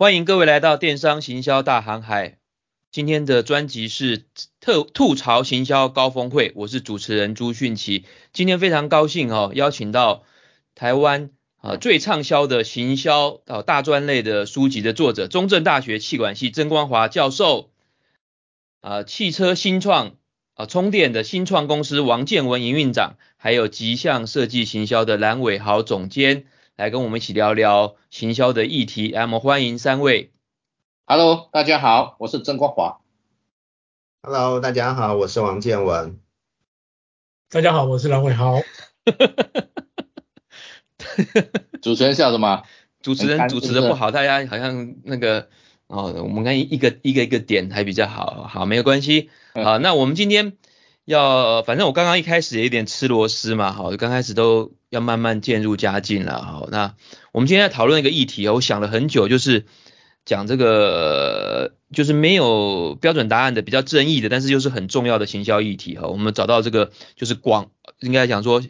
欢迎各位来到电商行销大航海。今天的专辑是特吐槽行销高峰会，我是主持人朱迅奇。今天非常高兴哦，邀请到台湾啊最畅销的行销啊大专类的书籍的作者，中正大学气管系曾光华教授啊，汽车新创啊充电的新创公司王建文营运长，还有极象设计行销的蓝伟豪总监。来跟我们一起聊聊行销的议题，来，我们欢迎三位。Hello，大家好，我是曾光华。Hello，大家好，我是王建文。大家好，我是蓝伟豪。主持人笑什么？主持人主持的不好，大家好像那个哦，我们看一个一个一个点还比较好，好，没有关系。好，那我们今天。要，反正我刚刚一开始也有点吃螺丝嘛，好，刚开始都要慢慢渐入佳境了，哈，那我们今天要讨论一个议题，我想了很久，就是讲这个，就是没有标准答案的，比较争议的，但是又是很重要的行销议题，哈，我们找到这个就是广，应该讲说。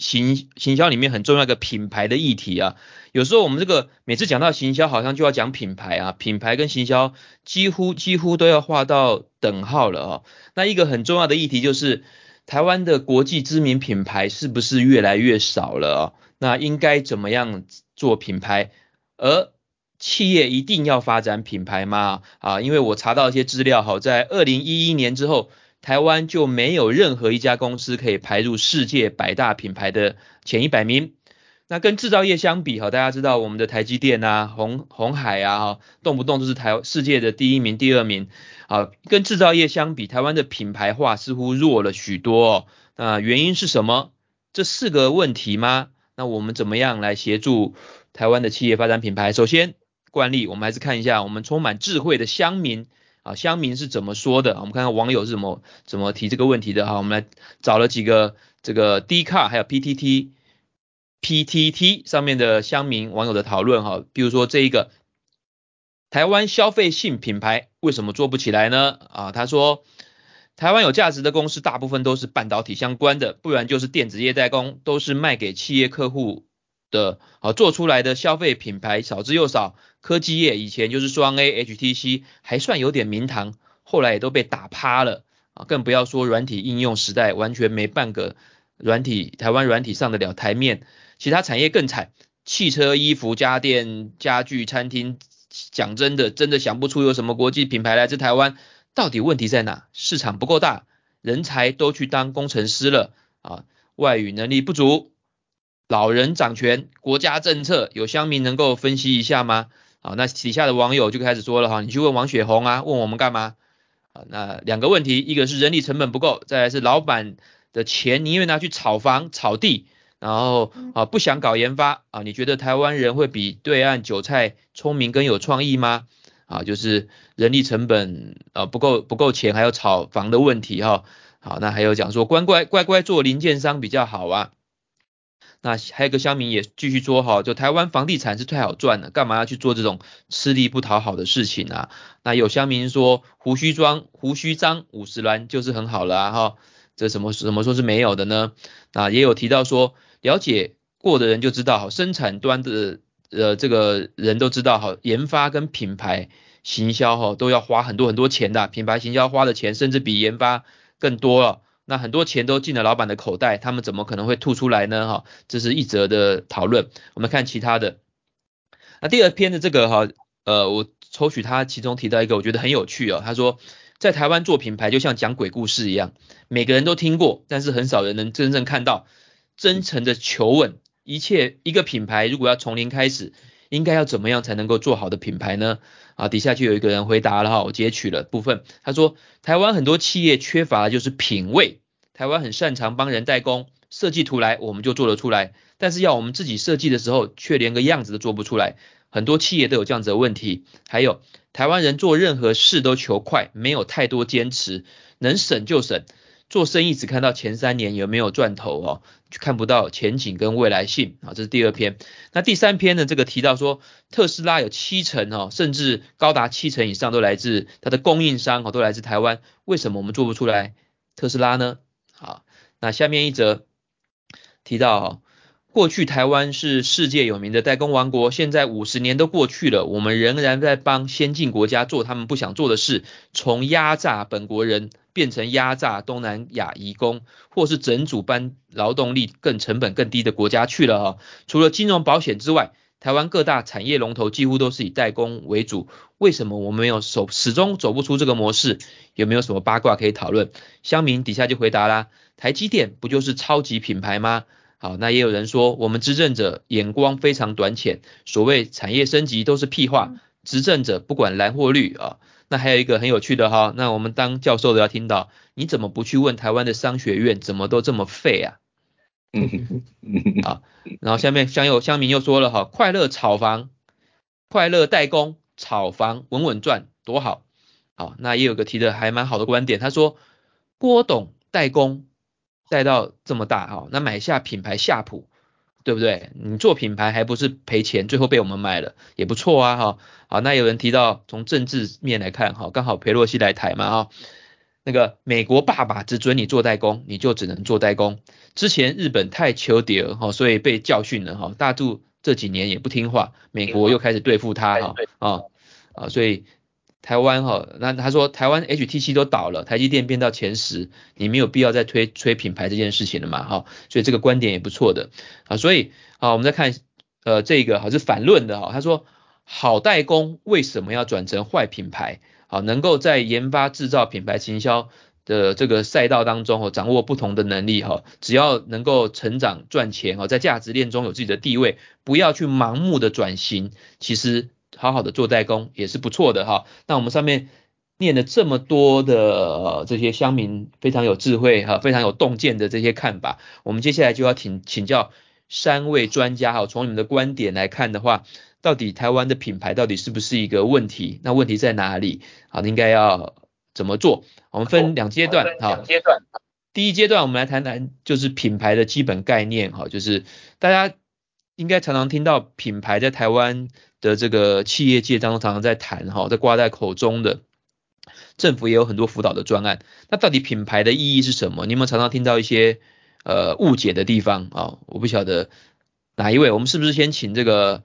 行行销里面很重要一个品牌的议题啊，有时候我们这个每次讲到行销，好像就要讲品牌啊，品牌跟行销几乎几乎都要画到等号了啊。那一个很重要的议题就是台湾的国际知名品牌是不是越来越少了啊？那应该怎么样做品牌？而企业一定要发展品牌吗？啊，因为我查到一些资料，好，在二零一一年之后。台湾就没有任何一家公司可以排入世界百大品牌的前一百名。那跟制造业相比，哈，大家知道我们的台积电啊、鸿鸿海啊，哈，动不动就是台世界的第一名、第二名。啊，跟制造业相比，台湾的品牌化似乎弱了许多。那原因是什么？这四个问题吗？那我们怎么样来协助台湾的企业发展品牌？首先，惯例，我们还是看一下我们充满智慧的乡民。啊，乡民是怎么说的？我们看看网友是怎么怎么提这个问题的哈。我们来找了几个这个 D car 还有 PTT PTT 上面的乡民网友的讨论哈。比如说这一个台湾消费性品牌为什么做不起来呢？啊，他说台湾有价值的公司大部分都是半导体相关的，不然就是电子业代工，都是卖给企业客户的啊，做出来的消费品牌少之又少。科技业以前就是双 A、HTC 还算有点名堂，后来也都被打趴了啊，更不要说软体应用时代，完全没半个软体台湾软体上得了台面。其他产业更惨，汽车、衣服、家电、家具、餐厅，讲真的，真的想不出有什么国际品牌来自台湾。到底问题在哪？市场不够大，人才都去当工程师了啊，外语能力不足。老人掌权，国家政策有乡民能够分析一下吗？好，那底下的网友就开始说了哈，你去问王雪红啊，问我们干嘛？啊，那两个问题，一个是人力成本不够，再来是老板的钱宁愿拿去炒房、炒地，然后啊不想搞研发啊，你觉得台湾人会比对岸韭菜聪明更有创意吗？啊，就是人力成本啊不够不够钱，还有炒房的问题哈。好，那还有讲说乖乖乖乖做零件商比较好啊。那还有一个乡民也继续说哈，就台湾房地产是太好赚了，干嘛要去做这种吃力不讨好的事情啊？那有乡民说胡须装胡须张五十栏就是很好了哈，这什么什么说是没有的呢？啊，也有提到说了解过的人就知道哈，生产端的呃这个人都知道哈，研发跟品牌行销哈都要花很多很多钱的，品牌行销花的钱甚至比研发更多了。那很多钱都进了老板的口袋，他们怎么可能会吐出来呢？哈，这是一则的讨论。我们看其他的。那第二篇的这个哈，呃，我抽取他其中提到一个，我觉得很有趣哦。他说，在台湾做品牌就像讲鬼故事一样，每个人都听过，但是很少人能真正看到。真诚的求问，一切一个品牌如果要从零开始，应该要怎么样才能够做好的品牌呢？啊，底下就有一个人回答了哈，我截取了部分。他说，台湾很多企业缺乏的就是品味。台湾很擅长帮人代工，设计图来我们就做得出来，但是要我们自己设计的时候，却连个样子都做不出来。很多企业都有这样子的问题。还有，台湾人做任何事都求快，没有太多坚持，能省就省。做生意只看到前三年有没有赚头哦，就看不到前景跟未来性啊。这是第二篇。那第三篇呢？这个提到说，特斯拉有七成哦，甚至高达七成以上都来自它的供应商哦，都来自台湾。为什么我们做不出来特斯拉呢？好，那下面一则提到哦，过去台湾是世界有名的代工王国，现在五十年都过去了，我们仍然在帮先进国家做他们不想做的事，从压榨本国人变成压榨东南亚移工，或是整组搬劳动力更成本更低的国家去了哈。除了金融保险之外，台湾各大产业龙头几乎都是以代工为主，为什么我们没有走，始终走不出这个模式？有没有什么八卦可以讨论？乡民底下就回答啦，台积电不就是超级品牌吗？好，那也有人说我们执政者眼光非常短浅，所谓产业升级都是屁话，执政者不管蓝或绿啊。那还有一个很有趣的哈，那我们当教授的要听到，你怎么不去问台湾的商学院怎么都这么废啊？嗯 嗯好，然后下面乡友乡民又说了哈，快乐炒房，快乐代工炒房稳稳赚多好，好，那也有个提的还蛮好的观点，他说郭董代工带到这么大哈，那买下品牌夏普，对不对？你做品牌还不是赔钱，最后被我们买了也不错啊哈，好，那有人提到从政治面来看哈，刚好裴洛西来台嘛啊。那个美国爸爸只准你做代工，你就只能做代工。之前日本太求敌了哈，所以被教训了哈。大陆这几年也不听话，美国又开始对付他哈啊啊，所以台湾哈，那他说台湾 HTC 都倒了，台积电变到前十，你没有必要再推吹品牌这件事情了嘛哈。所以这个观点也不错的啊。所以啊，我们再看呃这个哈是反论的哈，他说好代工为什么要转成坏品牌？好，能够在研发、制造、品牌行销的这个赛道当中，掌握不同的能力，哈，只要能够成长赚钱，哦，在价值链中有自己的地位，不要去盲目的转型，其实好好的做代工也是不错的，哈。那我们上面念了这么多的这些乡民非常有智慧，哈，非常有洞见的这些看法，我们接下来就要请请教三位专家，哈，从你们的观点来看的话。到底台湾的品牌到底是不是一个问题？那问题在哪里？好，应该要怎么做？我们分两阶段，哈，两阶段。第一阶段我们来谈谈就是品牌的基本概念，哈，就是大家应该常常听到品牌在台湾的这个企业界当中常常在谈，哈，在挂在口中的，政府也有很多辅导的专案。那到底品牌的意义是什么？你有没有常常听到一些呃误解的地方啊？我不晓得哪一位，我们是不是先请这个？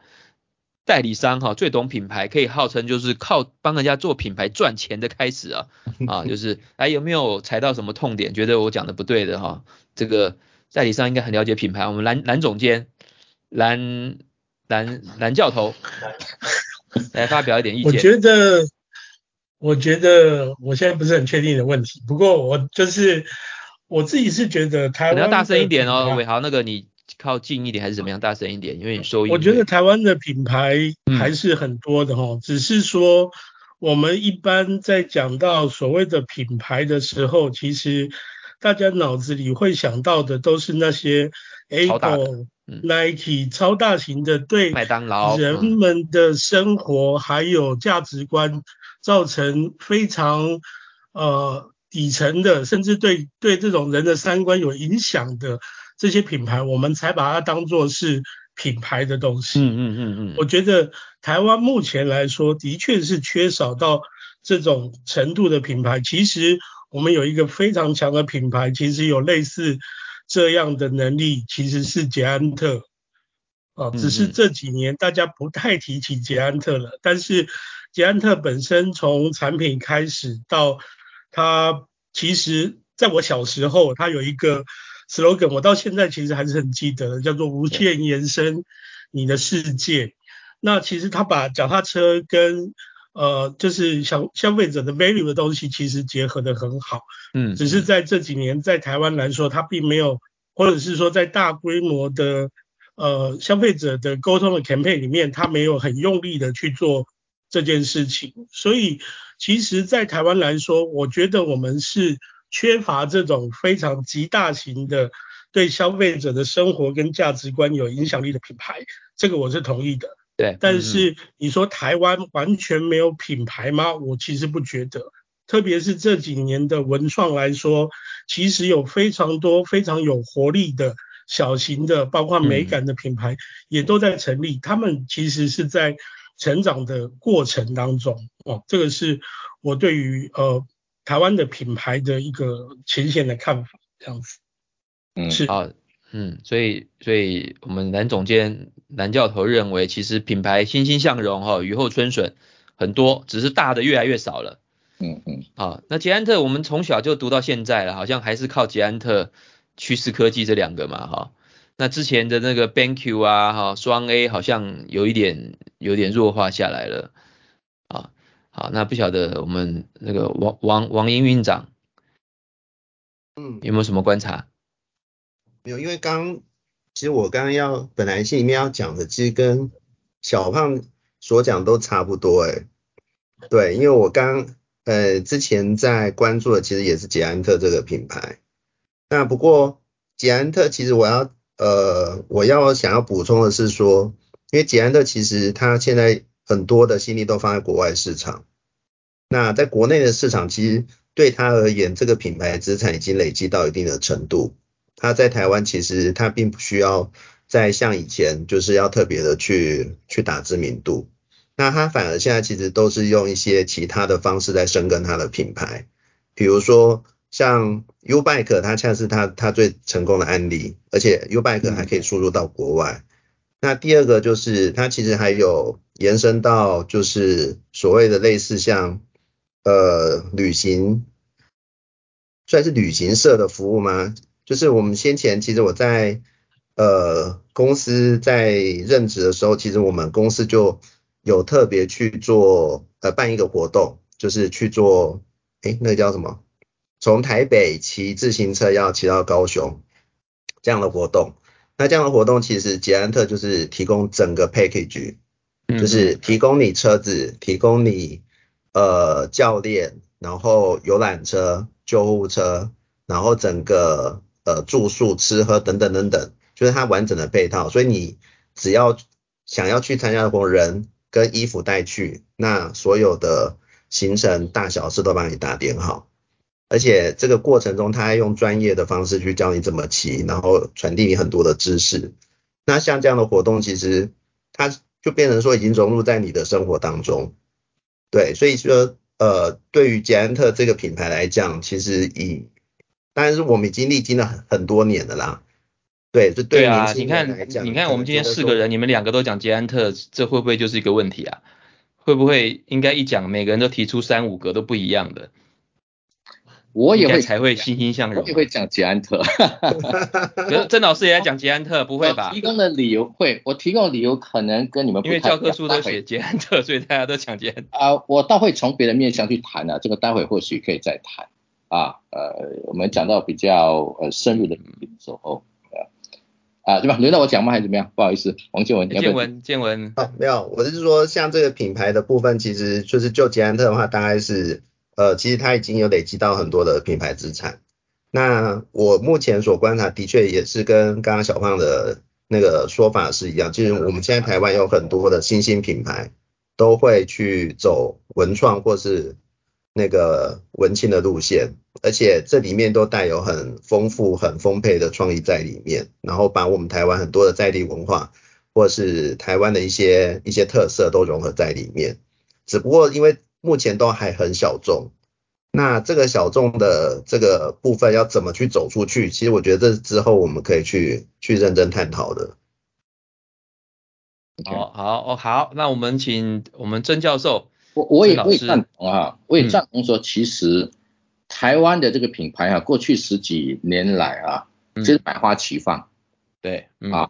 代理商哈最懂品牌，可以号称就是靠帮人家做品牌赚钱的开始啊啊，就是哎有没有踩到什么痛点？觉得我讲的不对的哈，这个代理商应该很了解品牌。我们蓝蓝总监蓝蓝蓝教头 来发表一点意见。我觉得我觉得我现在不是很确定的问题，不过我就是我自己是觉得台湾要大声一点哦，伟豪那个你。靠近一点还是怎么样？大声一点，因为你收音。我觉得台湾的品牌还是很多的哈，嗯、只是说我们一般在讲到所谓的品牌的时候，其实大家脑子里会想到的都是那些 Apple、嗯、Nike 超大型的，对麦当劳人们的生活还有价值观造成非常呃底层的，甚至对对这种人的三观有影响的。这些品牌，我们才把它当做是品牌的东西。嗯嗯嗯嗯。我觉得台湾目前来说，的确是缺少到这种程度的品牌。其实我们有一个非常强的品牌，其实有类似这样的能力，其实是捷安特。啊，只是这几年大家不太提起捷安特了。但是捷安特本身从产品开始到它，其实在我小时候，它有一个。slogan 我到现在其实还是很记得的，叫做无限延伸你的世界。那其实他把脚踏车跟呃就是消消费者的 value 的东西其实结合的很好，嗯，只是在这几年在台湾来说，它并没有，或者是说在大规模的呃消费者的沟通的 campaign 里面，它没有很用力的去做这件事情。所以其实，在台湾来说，我觉得我们是。缺乏这种非常极大型的对消费者的生活跟价值观有影响力的品牌，这个我是同意的。对，但是你说台湾完全没有品牌吗？我其实不觉得。特别是这几年的文创来说，其实有非常多非常有活力的小型的，包括美感的品牌也都在成立。他们其实是在成长的过程当中。哦，这个是我对于呃。台湾的品牌的一个浅显的看法，这样子，嗯，是好，嗯，所以所以我们蓝总监蓝教头认为，其实品牌欣欣向荣哈，雨后春笋很多，只是大的越来越少了。嗯嗯。啊，那捷安特我们从小就读到现在了，好像还是靠捷安特、趋势科技这两个嘛哈。那之前的那个 BenQ 啊哈，双 A 好像有一点有点弱化下来了。啊，好，那不晓得我们那个王王王英院长，嗯，有没有什么观察？没有，因为刚其实我刚刚要本来心里面要讲的，其实跟小胖所讲都差不多哎。对，因为我刚呃之前在关注的其实也是捷安特这个品牌。那不过捷安特其实我要呃我要想要补充的是说，因为捷安特其实它现在很多的心力都放在国外市场。那在国内的市场，其实对它而言，这个品牌资产已经累积到一定的程度。它在台湾其实它并不需要再像以前就是要特别的去去打知名度，那它反而现在其实都是用一些其他的方式在深耕它的品牌，比如说像 U-Bike 它恰是它它最成功的案例，而且 U-Bike 还可以输入到国外。那第二个就是它其实还有延伸到就是所谓的类似像呃旅行，算是旅行社的服务吗？就是我们先前其实我在呃公司在任职的时候，其实我们公司就有特别去做呃办一个活动，就是去做诶那个叫什么？从台北骑自行车要骑到高雄这样的活动。那这样的活动其实捷安特就是提供整个 package，就是提供你车子，提供你呃教练，然后游览车、救护车，然后整个。呃，住宿、吃喝等等等等，就是它完整的配套。所以你只要想要去参加的活，人跟衣服带去，那所有的行程大小事都帮你打点好。而且这个过程中，他还用专业的方式去教你怎么骑，然后传递你很多的知识。那像这样的活动，其实它就变成说已经融入在你的生活当中。对，所以说呃，对于捷安特这个品牌来讲，其实以但是我们已经历经了很很多年的啦，对，这对啊，你看，你看我们今天四个人，你们两个都讲捷安特，这会不会就是一个问题啊？会不会应该一讲，每个人都提出三五个都不一样的？我也会才会欣欣向荣，我也会讲捷安特。可是曾老师也在讲捷安特，不会吧？提供的理由会，我提供的理由可能跟你们。因为教科书都写捷安特，所以大家都讲捷安特。啊，我倒会从别的面向去谈啊，这个待会或许可以再谈。啊，呃，我们讲到比较呃深入的时候，啊，对吧？轮到我讲吗？还是怎么样？不好意思，王建文，建文，建文，啊，没有，我是说像这个品牌的部分，其实就是就捷安特的话，大概是呃，其实它已经有累积到很多的品牌资产。那我目前所观察的确也是跟刚刚小胖的那个说法是一样，就是我们现在台湾有很多的新兴品牌都会去走文创或是那个文青的路线。而且这里面都带有很丰富、很丰沛的创意在里面，然后把我们台湾很多的在地文化，或是台湾的一些一些特色都融合在里面。只不过因为目前都还很小众，那这个小众的这个部分要怎么去走出去？其实我觉得这之后我们可以去去认真探讨的。好好哦好，那我们请我们曾教授，我我也我也赞同啊，我也赞同说其实。台湾的这个品牌啊，过去十几年来啊，其实百花齐放，对，啊，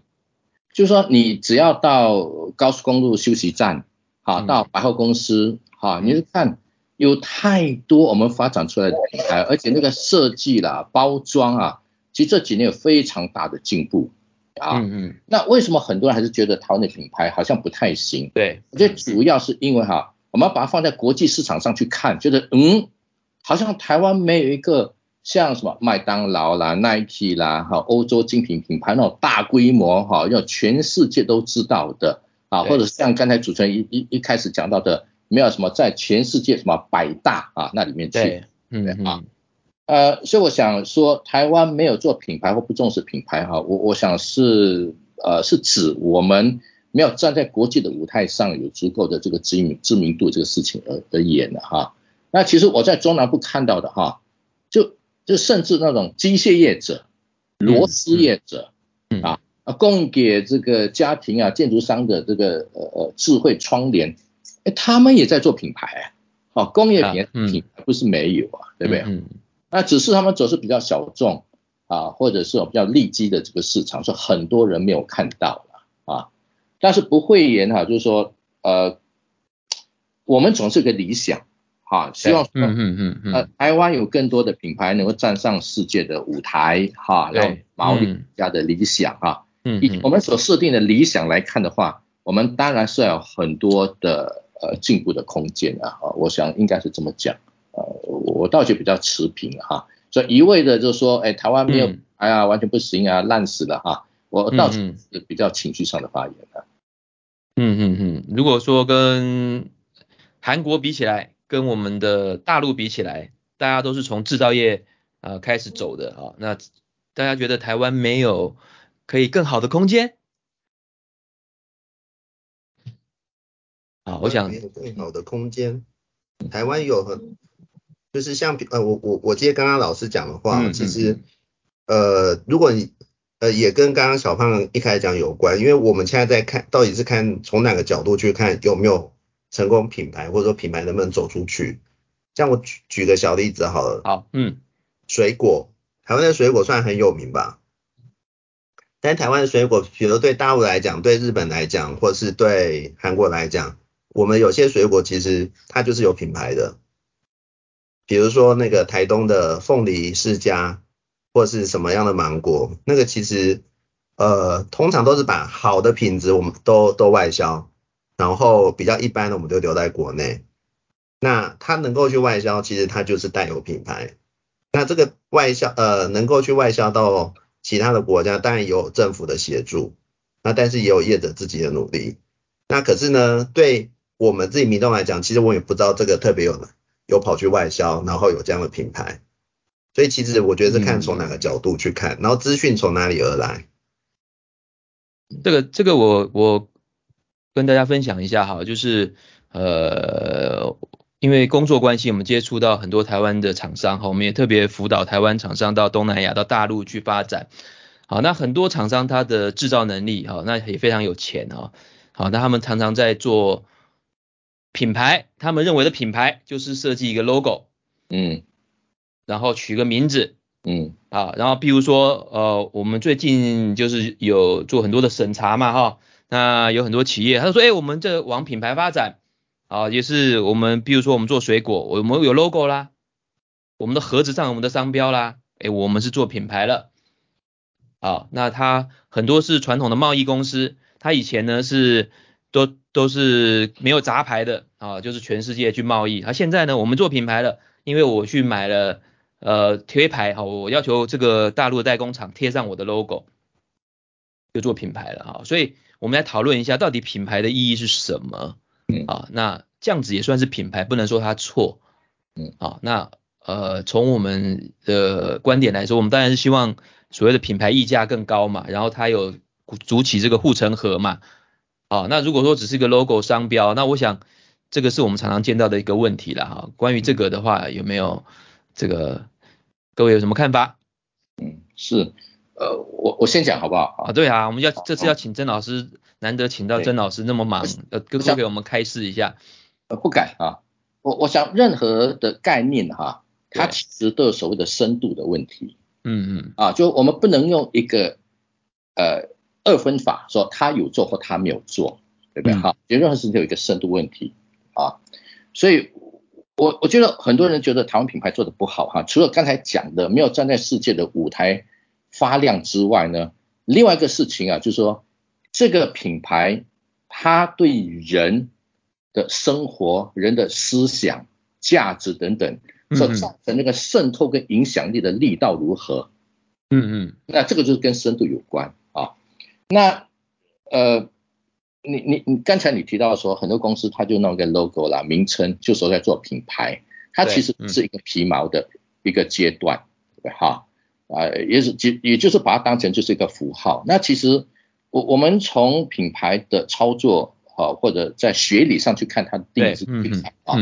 就是说你只要到高速公路休息站，好，到百货公司，哈，你就看有太多我们发展出来的品牌，而且那个设计啦、包装啊，其实这几年有非常大的进步，啊，嗯嗯，那为什么很多人还是觉得台湾的品牌好像不太行？对，我觉得主要是因为哈，我们要把它放在国际市场上去看，觉得嗯。好像台湾没有一个像什么麦当劳啦、Nike 啦、哈欧洲精品品牌那种大规模哈，要全世界都知道的啊，或者像刚才主持人一一一开始讲到的，没有什么在全世界什么百大啊那里面去，嗯对啊，呃，所以我想说，台湾没有做品牌或不重视品牌哈，我我想是呃是指我们没有站在国际的舞台上有足够的这个知名知名度这个事情而而言的哈。那其实我在中南部看到的哈，就就甚至那种机械业者、螺丝业者啊，供给这个家庭啊建筑商的这个呃呃智慧窗帘，哎，他们也在做品牌啊，好，工业品品牌不是没有啊，对不对？嗯，那只是他们走是比较小众啊，或者是比较利基的这个市场，是很多人没有看到了啊，但是不会言哈，就是说呃，我们总是有个理想。啊，希望嗯嗯嗯嗯，呃，台湾有更多的品牌能够站上世界的舞台，哈，让毛利家的理想哈，嗯，以我们所设定的理想来看的话，我们当然是要有很多的呃进步的空间啊，啊，我想应该是这么讲，呃，我倒觉得比较持平哈，所以一味的就是说，哎，台湾没有，哎呀，完全不行啊，烂死了哈，我倒是比较情绪上的发言啊，嗯嗯嗯，如果说跟韩国比起来。跟我们的大陆比起来，大家都是从制造业啊、呃、开始走的啊，那大家觉得台湾没有可以更好的空间？啊，我想没有更好的空间。台湾有很，就是像呃我我我接刚刚老师讲的话，嗯、其实呃如果你呃也跟刚刚小胖一开始讲有关，因为我们现在在看到底是看从哪个角度去看有没有。成功品牌或者说品牌能不能走出去？像我举举个小例子好了。好，嗯，水果，台湾的水果算很有名吧？但台湾的水果，比如对大陆来讲，对日本来讲，或是对韩国来讲，我们有些水果其实它就是有品牌的。比如说那个台东的凤梨世家，或是什么样的芒果，那个其实呃通常都是把好的品质我们都都外销。然后比较一般的，我们就留在国内。那它能够去外销，其实它就是带有品牌。那这个外销，呃，能够去外销到其他的国家，当然有政府的协助，那但是也有业者自己的努力。那可是呢，对我们自己民众来讲，其实我也不知道这个特别有有跑去外销，然后有这样的品牌。所以其实我觉得是看从哪个角度去看，嗯、然后资讯从哪里而来。这个这个我我。跟大家分享一下哈，就是呃，因为工作关系，我们接触到很多台湾的厂商哈，我们也特别辅导台湾厂商到东南亚、到大陆去发展。好，那很多厂商他的制造能力哈，那也非常有钱哈。好，那他们常常在做品牌，他们认为的品牌就是设计一个 logo，嗯，然后取个名字，嗯，啊，然后比如说呃，我们最近就是有做很多的审查嘛哈。那有很多企业，他说，哎、欸，我们这往品牌发展，啊，也是我们，比如说我们做水果，我们有 logo 啦，我们的盒子上我们的商标啦，哎、欸，我们是做品牌了，啊，那他很多是传统的贸易公司，他以前呢是都都是没有杂牌的，啊，就是全世界去贸易，他现在呢我们做品牌了，因为我去买了呃贴牌，哈，我要求这个大陆的代工厂贴上我的 logo，就做品牌了，哈，所以。我们来讨论一下，到底品牌的意义是什么？嗯啊，那这样子也算是品牌，不能说它错。嗯啊，那呃，从我们的观点来说，我们当然是希望所谓的品牌溢价更高嘛，然后它有筑起这个护城河嘛。啊，那如果说只是一个 logo 商标，那我想这个是我们常常见到的一个问题了哈。关于这个的话，有没有这个各位有什么看法？嗯，是。呃，我我先讲好不好？啊，对啊，我们要这次要请曾老师，难得请到曾老师那么忙，呃，多给我们开示一下。呃，不敢啊，我我想任何的概念哈，它其实都有所谓的深度的问题。嗯嗯。啊，就我们不能用一个呃二分法说他有做或他没有做，对不对？哈、嗯，任何事情有一个深度问题啊，所以我我觉得很多人觉得台湾品牌做的不好哈，除了刚才讲的没有站在世界的舞台。发亮之外呢，另外一个事情啊，就是说这个品牌它对人的生活、人的思想、价值等等，所造成那个渗透跟影响力的力道如何？嗯嗯，那这个就是跟深度有关啊。那呃，你你你刚才你提到说，很多公司它就弄个 logo 啦，名称就说在做品牌，它其实是一个皮毛的一个阶段，对哈。啊，也是，也也就是把它当成就是一个符号。那其实我我们从品牌的操作啊，或者在学理上去看它的定义是品牌啊，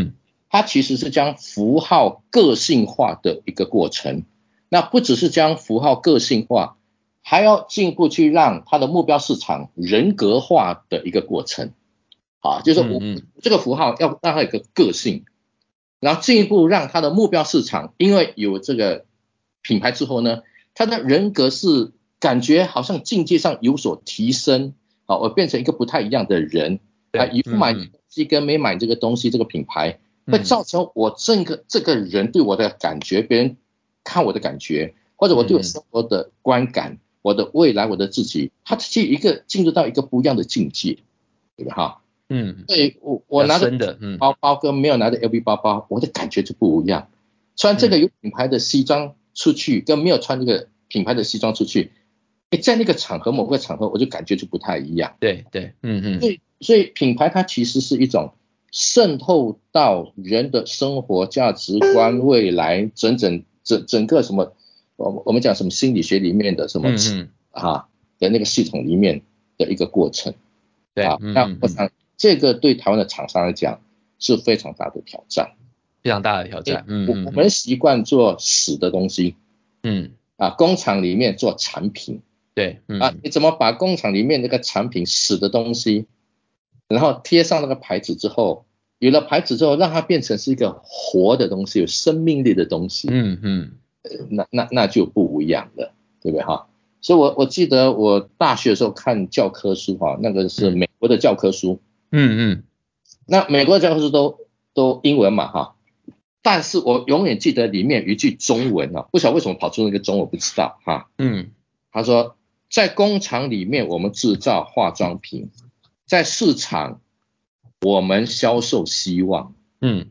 它其实是将符号个性化的一个过程。那不只是将符号个性化，还要进一步去让他的目标市场人格化的一个过程，啊，就是我这个符号要让它有个个性，然后进一步让他的目标市场，因为有这个品牌之后呢，他的人格是感觉好像境界上有所提升，啊，我变成一个不太一样的人，啊，有买东西跟没买这个东西，这个品牌会造成我这个这个人对我的感觉，别人看我的感觉，或者我对我生活的观感。我的未来，我的自己，他是一个进入到一个不一样的境界，对吧？哈，嗯，对我我拿的包包跟没有拿着 LV 包包，我的感觉就不一样。穿这个有品牌的西装出去，跟没有穿这个品牌的西装出去，哎，在那个场合某个场合，我就感觉就不太一样。对对，嗯嗯。所以所以品牌它其实是一种渗透到人的生活价值观、未来整整整整个什么。我我们讲什么心理学里面的什么嗯啊的那个系统里面的一个过程，对啊，那我想这个对台湾的厂商来讲是非常大的挑战，非常大的挑战。嗯，我我们习惯做死的东西，嗯。啊，工厂里面做产品，对，啊，你怎么把工厂里面那个产品死的东西，然后贴上那个牌子之后，有了牌子之后，让它变成是一个活的东西，有生命力的东西，嗯嗯。那那那就不一样了，对不对哈？所以我我记得我大学的时候看教科书哈，那个是美国的教科书，嗯嗯，那美国的教科书都都英文嘛哈，但是我永远记得里面有一句中文啊，不晓得为什么跑出那个中文，我不知道哈，嗯，他说在工厂里面我们制造化妆品，在市场我们销售希望，嗯，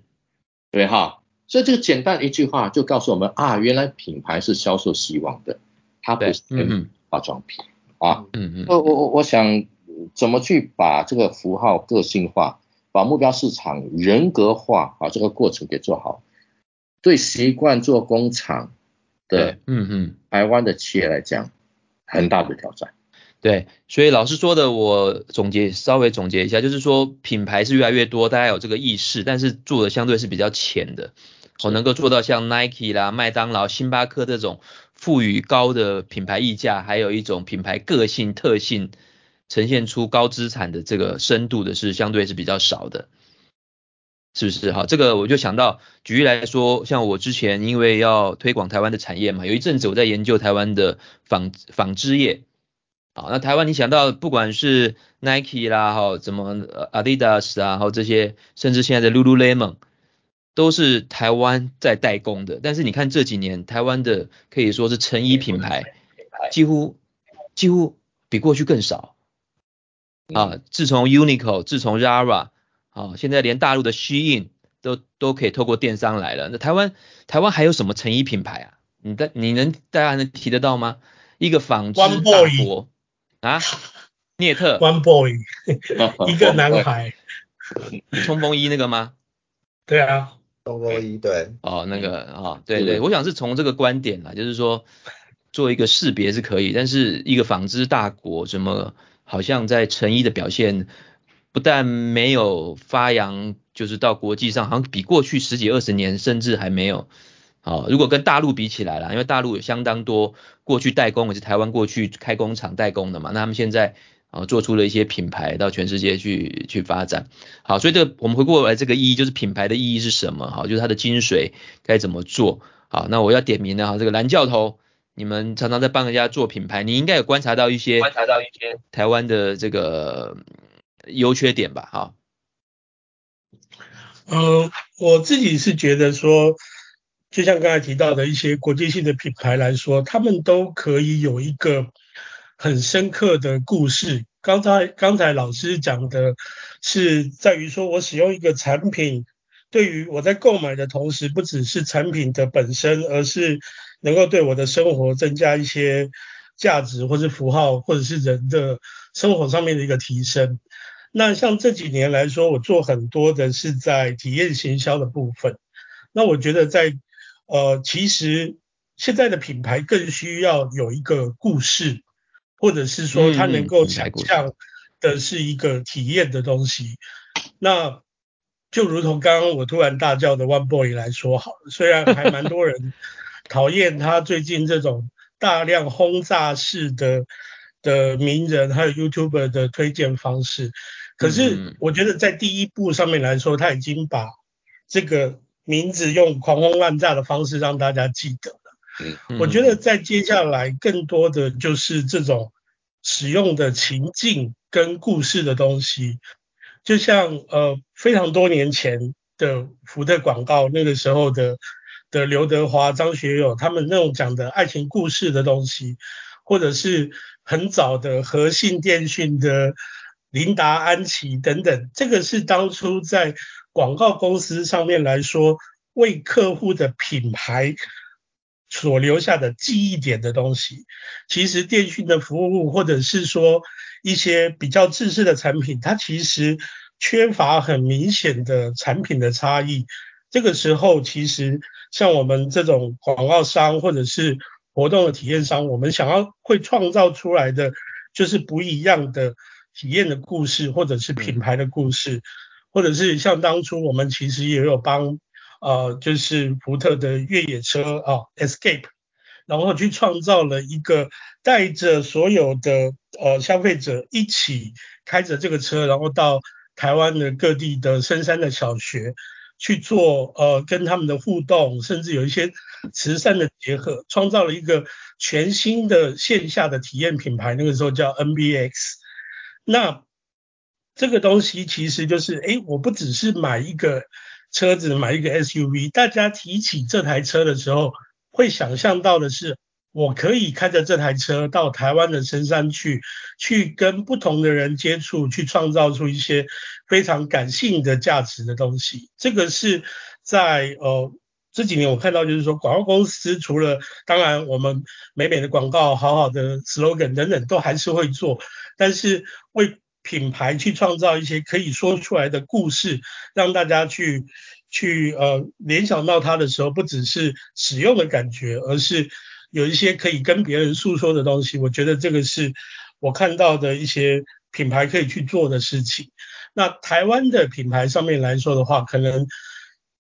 对哈。所以这个简单的一句话就告诉我们啊，原来品牌是销售希望的，它不是化妆品啊。嗯嗯。我我我我想怎么去把这个符号个性化，把目标市场人格化把，这个过程给做好，对习惯做工厂的嗯嗯台湾的企业来讲，很大的挑战。对，所以老师说的，我总结稍微总结一下，就是说品牌是越来越多，大家有这个意识，但是做的相对是比较浅的。好能够做到像 Nike 啦、麦当劳、星巴克这种赋予高的品牌溢价，还有一种品牌个性特性，呈现出高资产的这个深度的是相对是比较少的，是不是？好，这个我就想到，举例来说，像我之前因为要推广台湾的产业嘛，有一阵子我在研究台湾的纺纺织业，好，那台湾你想到不管是 Nike 啦，哈，怎么 Adidas 啊，还有这些，甚至现在的 Lululemon。都是台湾在代工的，但是你看这几年台湾的可以说是成衣品牌，几乎几乎比过去更少啊。自从 Uniqlo，自从 Zara，啊，现在连大陆的 Shein 都都可以透过电商来了。那台湾台湾还有什么成衣品牌啊？你的你能大家能提得到吗？一个纺织大国啊，涅特，One Boy，一个男孩，冲锋衣那个吗？对啊。东风衣对哦，那个啊、哦，对对，我想是从这个观点啦，就是说做一个识别是可以，但是一个纺织大国，什么好像在成衣的表现不但没有发扬，就是到国际上，好像比过去十几二十年甚至还没有。好、哦，如果跟大陆比起来啦，因为大陆有相当多过去代工也是台湾过去开工厂代工的嘛，那他们现在。啊，做出了一些品牌到全世界去去发展。好，所以这个我们回过来这个意义就是品牌的意义是什么？好，就是它的精髓该怎么做？好，那我要点名了哈，这个蓝教头，你们常常在帮人家做品牌，你应该有观察到一些观察到一些台湾的这个优缺点吧？哈。嗯，我自己是觉得说，就像刚才提到的一些国际性的品牌来说，他们都可以有一个。很深刻的故事。刚才刚才老师讲的是在于说，我使用一个产品，对于我在购买的同时，不只是产品的本身，而是能够对我的生活增加一些价值，或是符号，或者是人的生活上面的一个提升。那像这几年来说，我做很多的是在体验行销的部分。那我觉得在呃，其实现在的品牌更需要有一个故事。或者是说他能够想象的是一个体验的东西，那就如同刚刚我突然大叫的 One Boy 来说好了，虽然还蛮多人 讨厌他最近这种大量轰炸式的的名人还有 YouTuber 的推荐方式。可是我觉得在第一步上面来说，他已经把这个名字用狂轰滥炸的方式让大家记得我觉得在接下来更多的就是这种使用的情境跟故事的东西，就像呃非常多年前的福特广告，那个时候的。的刘德华、张学友他们那种讲的爱情故事的东西，或者是很早的和信电讯的琳达、安琪等等，这个是当初在广告公司上面来说，为客户的品牌所留下的记忆点的东西。其实电讯的服务，或者是说一些比较制式的产品，它其实缺乏很明显的产品的差异。这个时候，其实像我们这种广告商或者是活动的体验商，我们想要会创造出来的就是不一样的体验的故事，或者是品牌的故事，或者是像当初我们其实也有帮呃，就是福特的越野车啊，Escape，然后去创造了一个带着所有的呃消费者一起开着这个车，然后到台湾的各地的深山的小学。去做呃跟他们的互动，甚至有一些慈善的结合，创造了一个全新的线下的体验品牌。那个时候叫 NBX。那这个东西其实就是，诶，我不只是买一个车子，买一个 SUV，大家提起这台车的时候，会想象到的是。我可以开着这台车到台湾的深山去，去跟不同的人接触，去创造出一些非常感性的价值的东西。这个是在呃这几年我看到，就是说广告公司除了当然我们美美的广告、好好的 slogan 等等都还是会做，但是为品牌去创造一些可以说出来的故事，让大家去去呃联想到它的时候，不只是使用的感觉，而是。有一些可以跟别人诉说的东西，我觉得这个是我看到的一些品牌可以去做的事情。那台湾的品牌上面来说的话，可能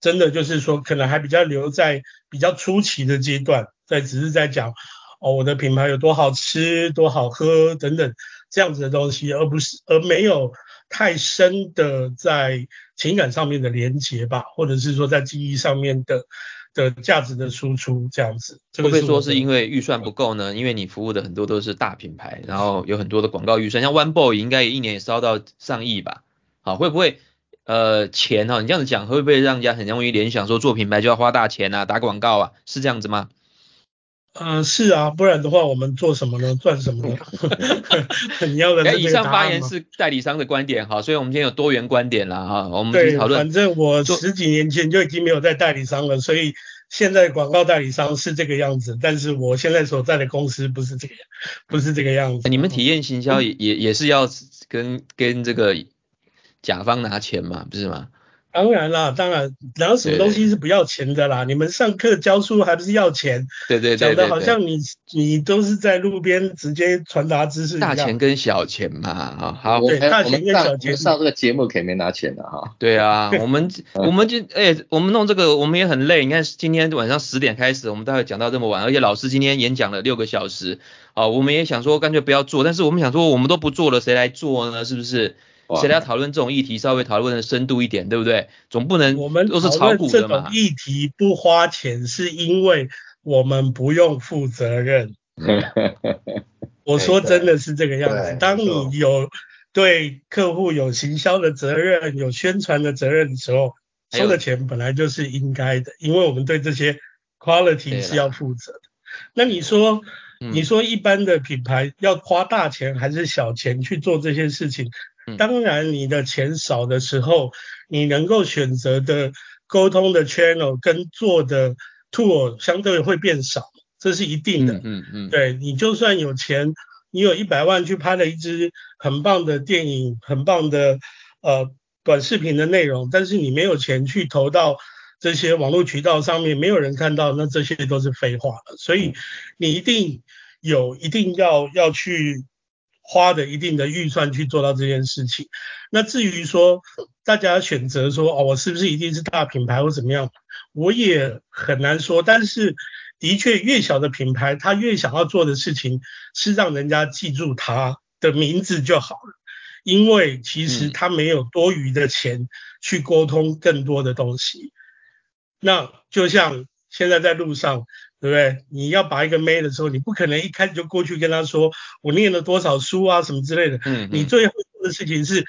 真的就是说，可能还比较留在比较初期的阶段，在只是在讲哦，我的品牌有多好吃、多好喝等等这样子的东西，而不是而没有太深的在情感上面的连接吧，或者是说在记忆上面的。的价值的输出这样子，会不会说是因为预算不够呢？因为你服务的很多都是大品牌，然后有很多的广告预算，像 One Boy 应该也一年也烧到上亿吧？好，会不会呃钱哈、哦？你这样子讲会不会让人家很容易联想说做品牌就要花大钱啊，打广告啊，是这样子吗？嗯、呃，是啊，不然的话我们做什么呢？赚什么呢？你要的。以上发言是代理商的观点哈，所以我们今天有多元观点了哈。我们讨论。反正我十几年前就已经没有在代理商了，所以现在广告代理商是这个样子，但是我现在所在的公司不是这个样，不是这个样子。你们体验行销也也也是要跟跟这个甲方拿钱嘛，不是吗？当然啦，当然，然后什么东西是不要钱的啦？你们上课教书还不是要钱？对对对，讲的好像你你都是在路边直接传达知识一样。大钱跟小钱嘛，啊好，对，大钱跟小钱。上这个节目肯定没拿钱的哈。对啊，我们我们就 哎、欸，我们弄这个我们也很累。你看今天晚上十点开始，我们大概讲到这么晚，而且老师今天演讲了六个小时，啊，我们也想说干脆不要做，但是我们想说我们都不做了，谁来做呢？是不是？谁来讨论这种议题，稍微讨论的深度一点，对不对？总不能我们都是炒股的嘛。这种议题不花钱，是因为我们不用负责任。我说真的是这个样子。当你有对客户有行销的责任、有宣传的责任的时候，收的钱本来就是应该的，因为我们对这些 quality 是要负责的。那你说，你说一般的品牌要花大钱还是小钱去做这些事情？当然，你的钱少的时候，你能够选择的沟通的 channel 跟做的 tool 相对会变少，这是一定的。嗯嗯，对，你就算有钱，你有一百万去拍了一支很棒的电影，很棒的呃短视频的内容，但是你没有钱去投到这些网络渠道上面，没有人看到，那这些都是废话了。所以你一定有，一定要要去。花的一定的预算去做到这件事情。那至于说大家选择说哦，我是不是一定是大品牌或怎么样，我也很难说。但是的确越小的品牌，他越想要做的事情是让人家记住他的名字就好了，因为其实他没有多余的钱去沟通更多的东西。那就像现在在路上，对不对？你要把一个妹的时候，你不可能一开始就过去跟他说我念了多少书啊什么之类的。嗯，嗯。你最后做的事情是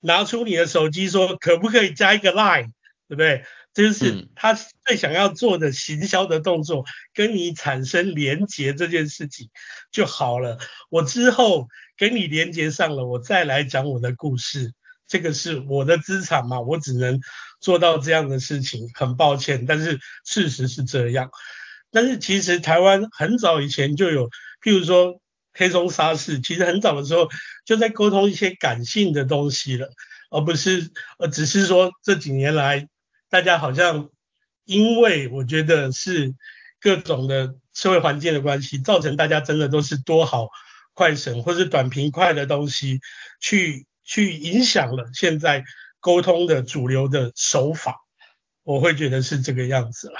拿出你的手机说可不可以加一个 line，对不对？这就是他最想要做的行销的动作，跟你产生连结这件事情就好了。我之后跟你连结上了，我再来讲我的故事。这个是我的资产嘛，我只能做到这样的事情，很抱歉，但是事实是这样。但是其实台湾很早以前就有，譬如说黑松沙士，其实很早的时候就在沟通一些感性的东西了，而不是呃，只是说这几年来大家好像因为我觉得是各种的社会环境的关系，造成大家真的都是多好快省或是短平快的东西去。去影响了现在沟通的主流的手法，我会觉得是这个样子了。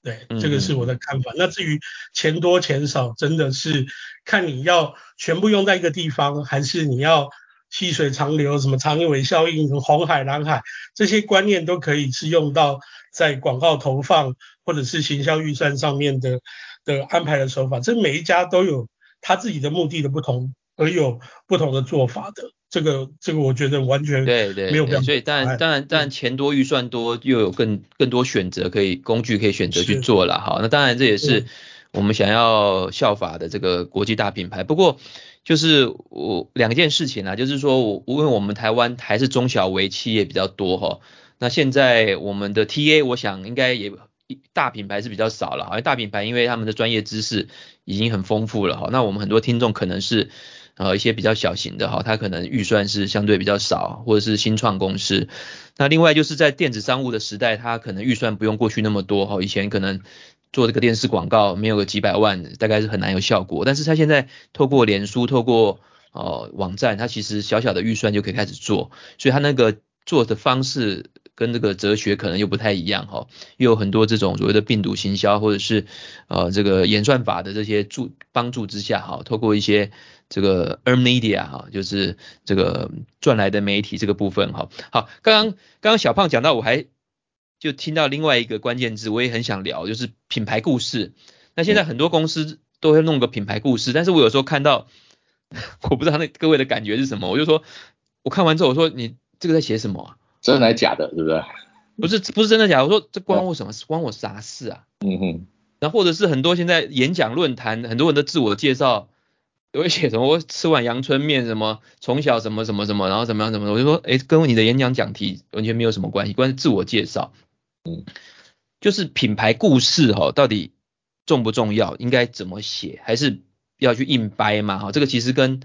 对，这个是我的看法。嗯、那至于钱多钱少，真的是看你要全部用在一个地方，还是你要细水长流，什么长尾效应、红海、蓝海这些观念都可以是用到在广告投放或者是行销预算上面的的安排的手法。这每一家都有他自己的目的的不同，而有不同的做法的。这个这个我觉得完全对对没有必要，所以当然当然当然钱多预算多又有更更多选择可以工具可以选择去做了哈，那当然这也是我们想要效法的这个国际大品牌。不过就是我两件事情啊，就是说我因为我们台湾还是中小微企业比较多哈，那现在我们的 TA 我想应该也大品牌是比较少了，好像大品牌因为他们的专业知识已经很丰富了哈，那我们很多听众可能是。呃，一些比较小型的哈，它可能预算是相对比较少，或者是新创公司。那另外就是在电子商务的时代，它可能预算不用过去那么多哈。以前可能做这个电视广告没有个几百万，大概是很难有效果。但是它现在透过脸书，透过呃网站，它其实小小的预算就可以开始做，所以它那个做的方式。跟这个哲学可能又不太一样哈，又有很多这种所谓的病毒行销或者是呃这个演算法的这些助帮助之下哈，透过一些这个 earn media 哈，就是这个赚来的媒体这个部分哈。好，刚刚刚刚小胖讲到，我还就听到另外一个关键字，我也很想聊，就是品牌故事。那现在很多公司都会弄个品牌故事，但是我有时候看到，我不知道那各位的感觉是什么，我就说，我看完之后我说你这个在写什么啊？真的还是假的，对不对？不是，不是真的假的。我说这关我什么事？关我啥事啊？嗯哼。然后或者是很多现在演讲论坛，很多人的自我介绍都会写什么我吃碗阳春面，什么从小什么什么什么，然后怎么样怎么，我就说，哎，跟你的演讲讲题完全没有什么关系，关系自我介绍。嗯。就是品牌故事哈，到底重不重要？应该怎么写？还是要去硬掰嘛？哈，这个其实跟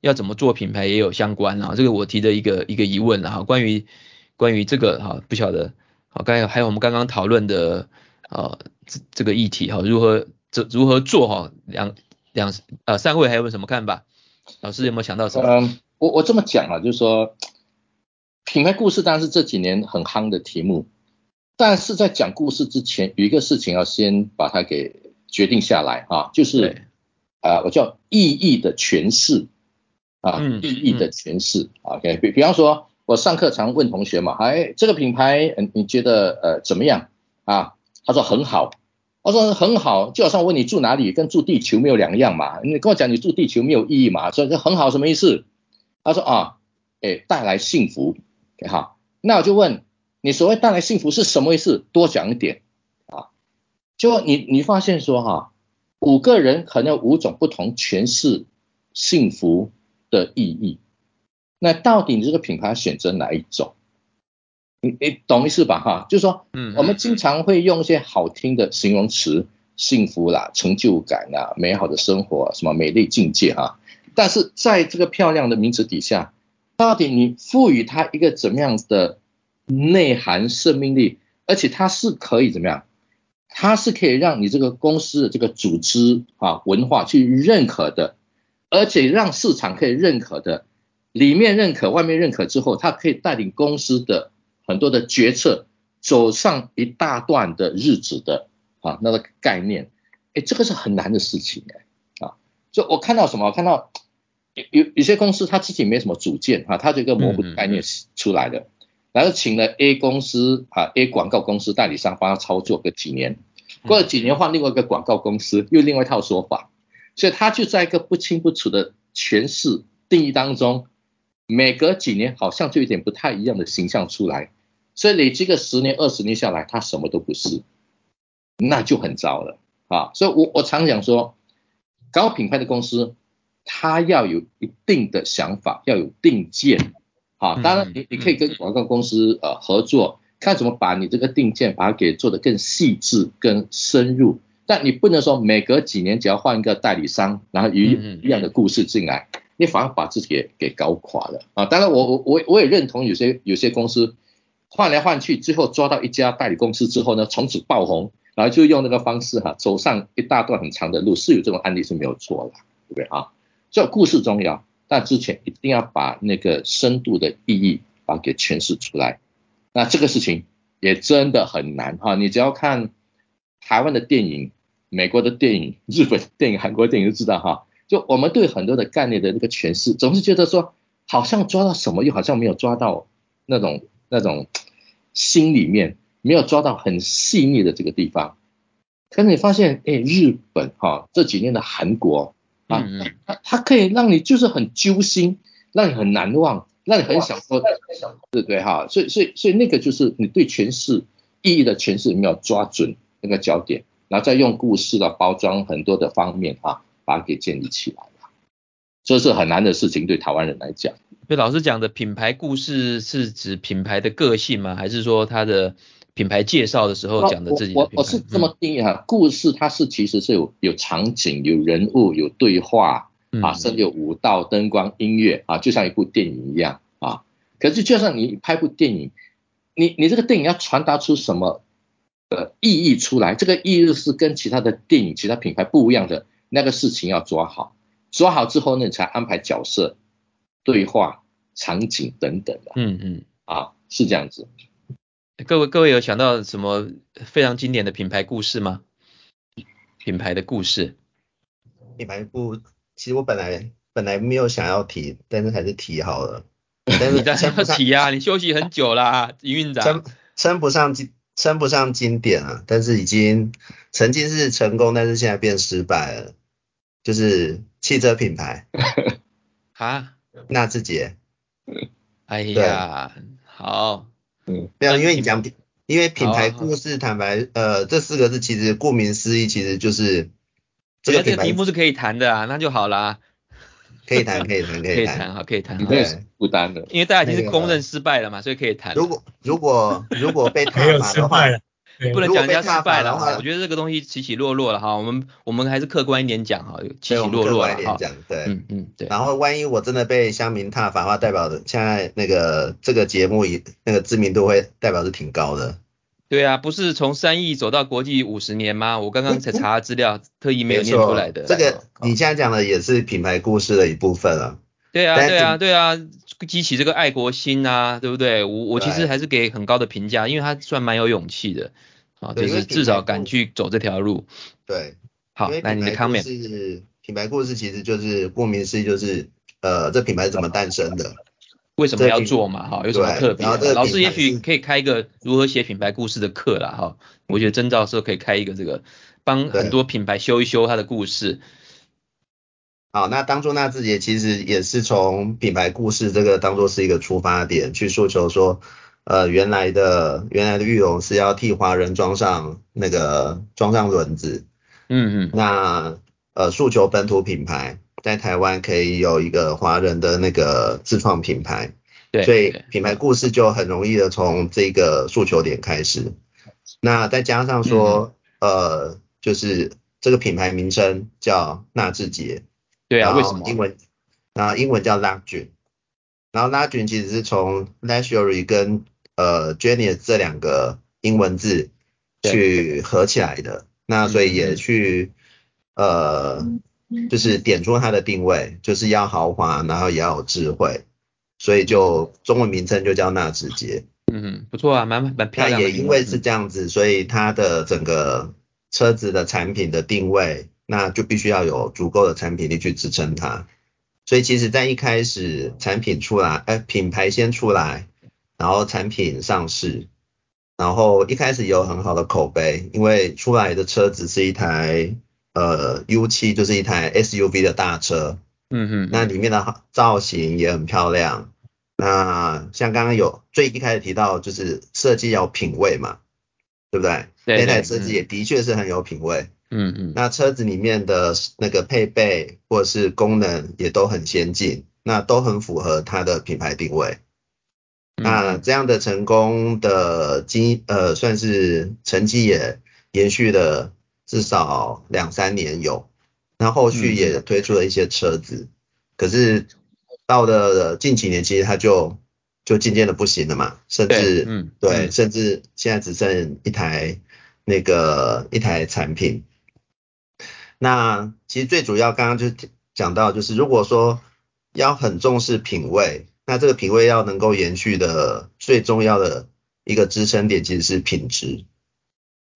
要怎么做品牌也有相关啊。这个我提的一个一个疑问啊，关于。关于这个哈，不晓得好，刚才还有我们刚刚讨论的呃这这个议题哈，如何这如何做哈，两两呃三位还有没有什么看法？老师有没有想到什么？嗯，我我这么讲啊，就是说品牌故事当然是这几年很夯的题目，但是在讲故事之前，有一个事情要先把它给决定下来啊，就是啊、呃，我叫意义的诠释啊，意义的诠释。OK，比比方说。我上课常问同学嘛，哎，这个品牌，嗯，你觉得呃怎么样啊？他说很好，我说很好，就好像我问你住哪里，跟住地球没有两样嘛。你跟我讲你住地球没有意义嘛？所以这很好什么意思？他说啊，哎，带来幸福，好，那我就问你所谓带来幸福是什么意思？多讲一点啊。就你你发现说哈，五个人可能有五种不同诠释幸福的意义。那到底你这个品牌选择哪一种？你你懂意思吧？哈，就是说，嗯，我们经常会用一些好听的形容词，幸福啦、成就感啦、美好的生活、什么美丽境界哈。但是在这个漂亮的名词底下，到底你赋予它一个怎么样的内涵、生命力？而且它是可以怎么样？它是可以让你这个公司的这个组织啊文化去认可的，而且让市场可以认可的。里面认可，外面认可之后，它可以带领公司的很多的决策走上一大段的日子的啊，那个概念。哎，这个是很难的事情哎，啊，就我看到什么，我看到有有有些公司他自己没什么主见啊，他这个模糊概念出来的，嗯嗯然后请了 A 公司啊 A 广告公司代理商帮他操作个几年，过了几年换另外一个广告公司又另外一套说法，所以他就在一个不清不楚的诠释定义当中，每隔几年好像就有点不太一样的形象出来，所以累积个十年二十年下来，他什么都不是，那就很糟了啊！所以我我常讲说，搞品牌的公司，他要有一定的想法，要有定见。啊，当然你你可以跟广告公司呃合作，看怎么把你这个定见把它给做得更细致、更深入。但你不能说每隔几年只要换一个代理商，然后一一样的故事进来，你反而把自己给给搞垮了啊。当然我我我我也认同有些有些公司换来换去，最后抓到一家代理公司之后呢，从此爆红，然后就用那个方式哈、走上一大段很长的路，是有这种案例是没有错的，对不对啊？所以故事重要。但之前一定要把那个深度的意义把它给诠释出来，那这个事情也真的很难哈。你只要看台湾的电影、美国的电影、日本电影、韩国电影就知道哈。就我们对很多的概念的那个诠释，总是觉得说好像抓到什么，又好像没有抓到那种那种心里面没有抓到很细腻的这个地方。可是你发现，哎，日本哈这几年的韩国。啊，它它可以让你就是很揪心，让你很难忘，让你很想说，对不对哈？所以所以所以那个就是你对诠释意义的诠释有没有抓准那个焦点，然后再用故事的包装很多的方面啊，把它给建立起来了。这是很难的事情，对台湾人来讲。对老师讲的品牌故事是指品牌的个性吗？还是说它的？品牌介绍的时候讲的自己的我我我是这么定义哈、啊，故事它是其实是有有场景、有人物、有对话啊，甚至有舞蹈、灯光、音乐啊，就像一部电影一样啊。可是就算你拍部电影，你你这个电影要传达出什么呃意义出来？这个意义是跟其他的电影、其他品牌不一样的，那个事情要抓好，抓好之后呢，你才安排角色、对话、场景等等的。嗯嗯，啊，是这样子。各位各位有想到什么非常经典的品牌故事吗？品牌的故事，品牌故，其实我本来本来没有想要提，但是还是提好了。但是你在想要提啊？你休息很久啦，营运长。称称不上经称不上经典啊，但是已经曾经是成功，但是现在变失败了。就是汽车品牌 啊，纳智捷。哎呀，好。嗯，没有，因为你讲品，因为品牌故事，坦白，呃，这四个字其实顾名思义，其实就是这个这个题目是可以谈的啊，那就好啦。可以谈，可以谈，可以谈，好，可以谈。对，不单的，因为大家已经是公认失败了嘛，所以可以谈。如果如果如果被 挞伐的话。不能讲人家失败了哈，我觉得这个东西起起落落了哈，我们我们还是客观一点讲哈，起起落落了哈。对，嗯嗯对。然后万一我真的被乡民踏反的话，代表的现在那个这个节目以那个知名度会代表是挺高的。对啊，不是从三亿走到国际五十年吗？我刚刚才查资料，特意没有念出来的。这个你现在讲的也是品牌故事的一部分啊。对啊对啊对啊，激起这个爱国心啊，对不对？我我其实还是给很高的评价，因为他算蛮有勇气的啊，就是至少敢去走这条路。对，好，来你的 comment。是品牌故事其实就是顾名思义就是呃这品牌是怎么诞生的，为什么要做嘛哈，有什么特别？老师也许可以开一个如何写品牌故事的课啦哈，我觉得曾教授可以开一个这个帮很多品牌修一修他的故事。好，那当初那自己其实也是从品牌故事这个当做是一个出发点，去诉求说，呃，原来的原来的玉龙是要替华人装上那个装上轮子，嗯嗯，那呃诉求本土品牌在台湾可以有一个华人的那个自创品牌，对，所以品牌故事就很容易的从这个诉求点开始，那再加上说，嗯、呃，就是这个品牌名称叫纳智捷。对啊，为什么？英文，然后英文叫 Luxury，然后 Luxury 其实是从 Luxury 跟呃 Genius 这两个英文字去合起来的，那所以也去呃就是点出它的定位，就是要豪华，然后也要有智慧，所以就中文名称就叫纳智捷。嗯，不错啊，蛮蛮漂亮的。那也因为是这样子，所以它的整个。车子的产品的定位，那就必须要有足够的产品力去支撑它。所以其实，在一开始产品出来，哎，品牌先出来，然后产品上市，然后一开始有很好的口碑，因为出来的车子是一台呃 U7，就是一台 SUV 的大车，嗯哼，那里面的造型也很漂亮。那像刚刚有最一开始提到，就是设计要有品味嘛，对不对？那台车子也的确是很有品味。嗯嗯。那车子里面的那个配备或者是功能也都很先进，那都很符合它的品牌定位。嗯、那这样的成功的经呃算是成绩也延续了至少两三年有，那后续也推出了一些车子，嗯、可是。到了近几年，其实它就就渐渐的不行了嘛，甚至嗯对，甚至现在只剩一台那个一台产品。那其实最主要刚刚就讲到，就是如果说要很重视品味，那这个品味要能够延续的最重要的一个支撑点其实是品质。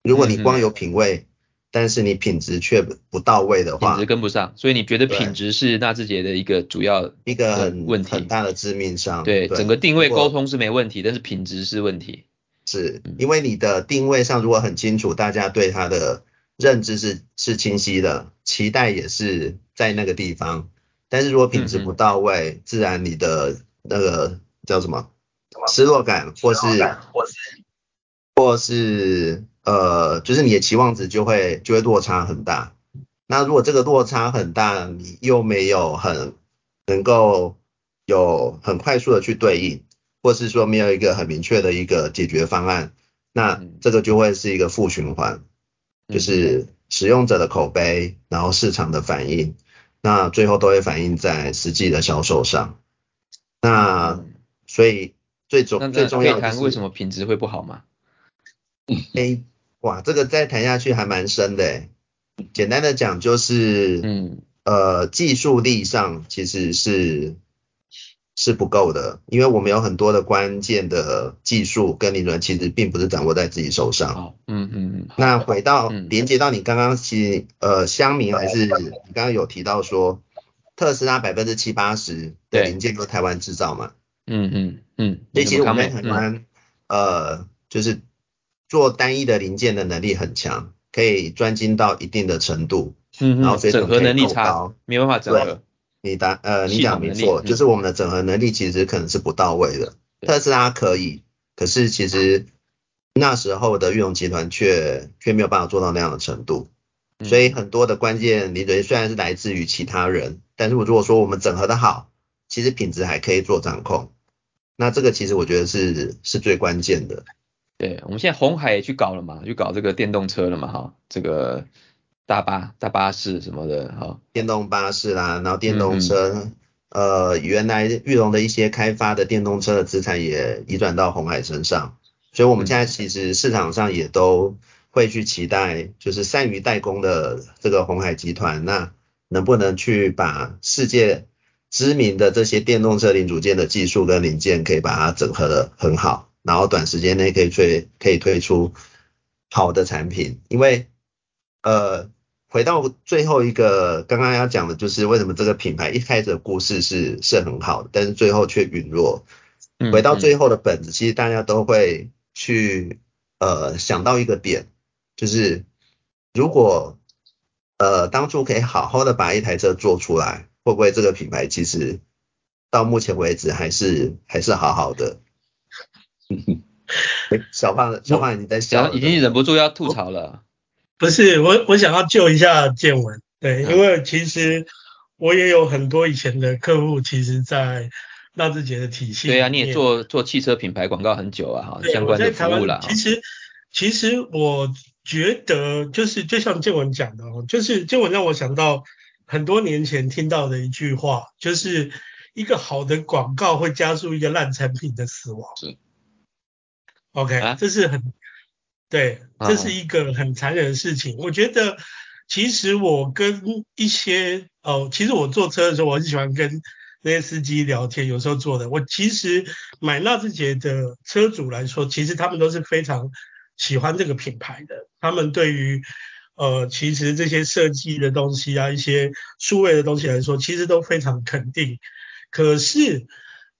如果你光有品味，但是你品质却不到位的话，品质跟不上，所以你觉得品质是纳智捷的一个主要一个很问题，很大的致命伤。对，对整个定位沟通是没问题，但是品质是问题。是因为你的定位上如果很清楚，大家对它的认知是是清晰的，期待也是在那个地方。但是如果品质不到位，嗯、自然你的那个叫什么失落感，或是或是或是。呃，就是你的期望值就会就会落差很大。那如果这个落差很大，你又没有很能够有很快速的去对应，或是说没有一个很明确的一个解决方案，那这个就会是一个负循环，就是使用者的口碑，然后市场的反应，那最后都会反映在实际的销售上。那所以最重最重要的是，谈为什么品质会不好吗？诶哇，这个再谈下去还蛮深的诶。简单的讲就是，嗯，呃，技术力上其实是是不够的，因为我们有很多的关键的技术跟理论，其实并不是掌握在自己手上。好，嗯嗯嗯。那回到连接到你刚刚其实呃，乡民还是你刚刚有提到说，特斯拉百分之七八十的零件都台湾制造嘛？嗯嗯嗯。所以其实我们在台湾，呃，就是。做单一的零件的能力很强，可以专精到一定的程度，嗯，然后整合能力差，没办法整合。你答呃，你讲没错，就是我们的整合能力其实可能是不到位的。特斯拉可以，可是其实那时候的裕隆集团却却没有办法做到那样的程度，所以很多的关键零件虽然是来自于其他人，但是我如果说我们整合的好，其实品质还可以做掌控。那这个其实我觉得是是最关键的。对，我们现在红海也去搞了嘛，去搞这个电动车了嘛，哈，这个大巴、大巴士什么的，哈，电动巴士啦，然后电动车，嗯、呃，原来裕隆的一些开发的电动车的资产也移转到红海身上，所以我们现在其实市场上也都会去期待，就是善于代工的这个红海集团，那能不能去把世界知名的这些电动车零组件的技术跟零件，可以把它整合的很好。然后短时间内可以推可以推出好的产品，因为呃回到最后一个刚刚要讲的就是为什么这个品牌一开始的故事是是很好的，但是最后却陨落。回到最后的本子，其实大家都会去呃想到一个点，就是如果呃当初可以好好的把一台车做出来，会不会这个品牌其实到目前为止还是还是好好的？小胖，小胖你在笑，已经忍不住要吐槽了。不是我，我想要救一下建文，对，因为其实我也有很多以前的客户，其实，在纳智捷的体系。对啊，你也做做汽车品牌广告很久啊，哈，相关的服务了。其实，其实我觉得就是就像建文讲的哦，就是建文让我想到很多年前听到的一句话，就是一个好的广告会加速一个烂产品的死亡。是。OK，、啊、这是很对，这是一个很残忍的事情。啊、我觉得其实我跟一些哦，其实我坐车的时候，我很喜欢跟那些司机聊天。有时候坐的，我其实买纳智捷的车主来说，其实他们都是非常喜欢这个品牌的。他们对于呃，其实这些设计的东西啊，一些数位的东西来说，其实都非常肯定。可是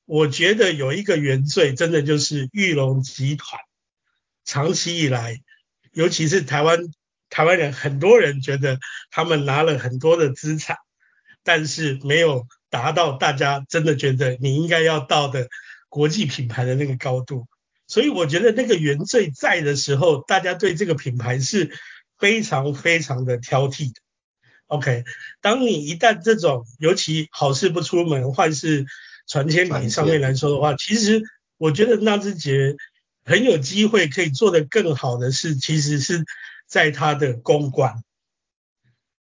我觉得有一个原罪，真的就是玉龙集团长期以来，尤其是台湾台湾人，很多人觉得他们拿了很多的资产，但是没有达到大家真的觉得你应该要到的国际品牌的那个高度。所以我觉得那个原罪在的时候，大家对这个品牌是非常非常的挑剔的。OK，当你一旦这种尤其好事不出门，坏事传千里上面来说的话，其实我觉得纳智捷很有机会可以做得更好的是，其实是在它的公关。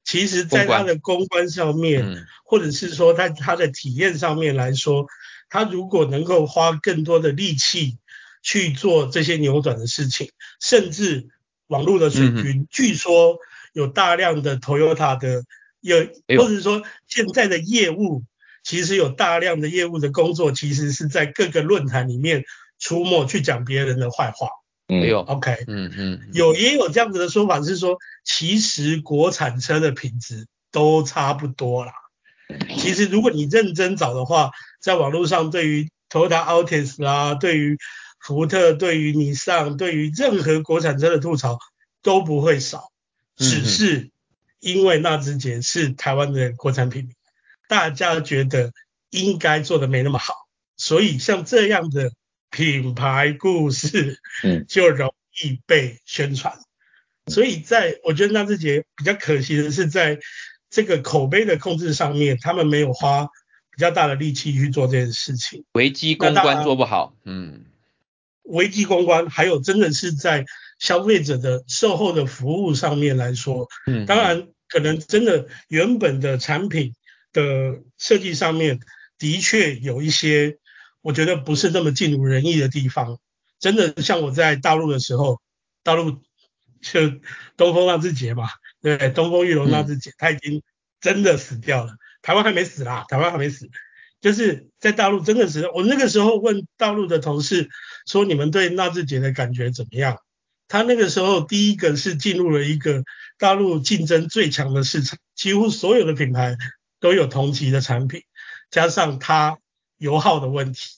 其实，在它的公关上面，或者是说在它的体验上面来说，它如果能够花更多的力气。去做这些扭转的事情，甚至网络的水军，嗯、据说有大量的 Toyota 的有，或者是说现在的业务，其实有大量的业务的工作，其实是在各个论坛里面出没去讲别人的坏话。没有，OK，嗯嗯，有也有这样子的说法是说，其实国产车的品质都差不多啦。其实如果你认真找的话，在网络上对于 Toyota Altis 啦，对于福特对于尼桑，对于任何国产车的吐槽都不会少，只是因为纳智捷是台湾的国产品牌，大家觉得应该做的没那么好，所以像这样的品牌故事，就容易被宣传。所以在我觉得纳智捷比较可惜的是，在这个口碑的控制上面，他们没有花比较大的力气去做这件事情，危机公关做不好，嗯。危机公关，还有真的是在消费者的售后的服务上面来说，嗯，当然可能真的原本的产品的设计上面的确有一些，我觉得不是那么尽如人意的地方。真的像我在大陆的时候，大陆就东风纳智捷嘛，对，东风裕隆纳智捷，它已经真的死掉了，台湾还没死啦，台湾还没死。就是在大陆真的是，我那个时候问大陆的同事说，你们对纳智捷的感觉怎么样？他那个时候第一个是进入了一个大陆竞争最强的市场，几乎所有的品牌都有同级的产品，加上它油耗的问题，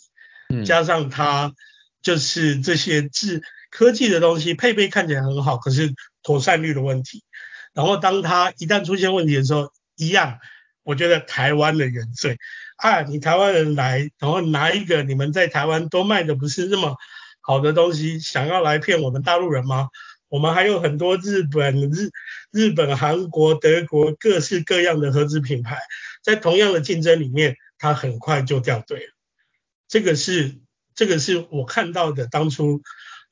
加上它就是这些智科技的东西配备看起来很好，可是妥善率的问题。然后当它一旦出现问题的时候，一样，我觉得台湾的原罪。啊，你台湾人来，然后拿一个你们在台湾都卖的不是那么好的东西，想要来骗我们大陆人吗？我们还有很多日本、日日本、韩国、德国各式各样的合资品牌，在同样的竞争里面，它很快就掉队了。这个是这个是我看到的当初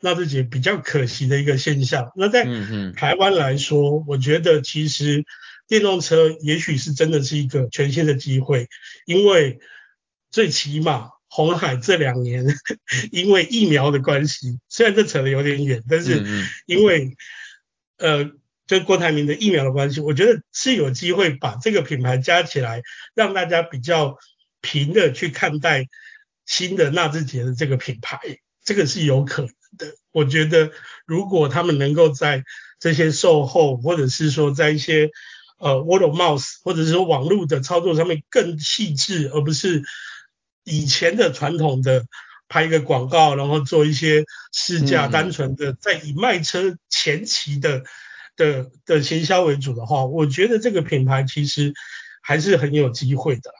纳智捷比较可惜的一个现象。那在台湾来说，我觉得其实。电动车也许是真的是一个全新的机会，因为最起码红海这两年 因为疫苗的关系，虽然这扯得有点远，但是因为呃，就郭台铭的疫苗的关系，我觉得是有机会把这个品牌加起来，让大家比较平的去看待新的纳智捷的这个品牌，这个是有可能的。我觉得如果他们能够在这些售后，或者是说在一些呃，word of mouth 或者是说网络的操作上面更细致，而不是以前的传统的拍一个广告，然后做一些试驾，单纯的在以卖车前期的的的行销为主的话，我觉得这个品牌其实还是很有机会的。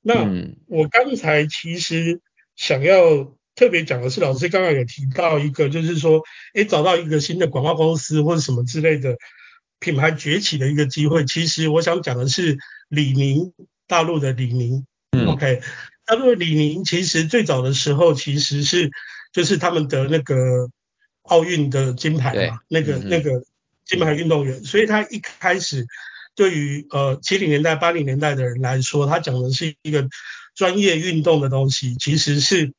那我刚才其实想要特别讲的是，老师刚刚有提到一个，就是说，诶，找到一个新的广告公司或者什么之类的。品牌崛起的一个机会，其实我想讲的是李宁，大陆的李宁。嗯，OK，大陆的李宁其实最早的时候其实是就是他们的那个奥运的金牌嘛，那个那个金牌运动员，所以他一开始对于呃七零年代八零年代的人来说，他讲的是一个专业运动的东西，其实是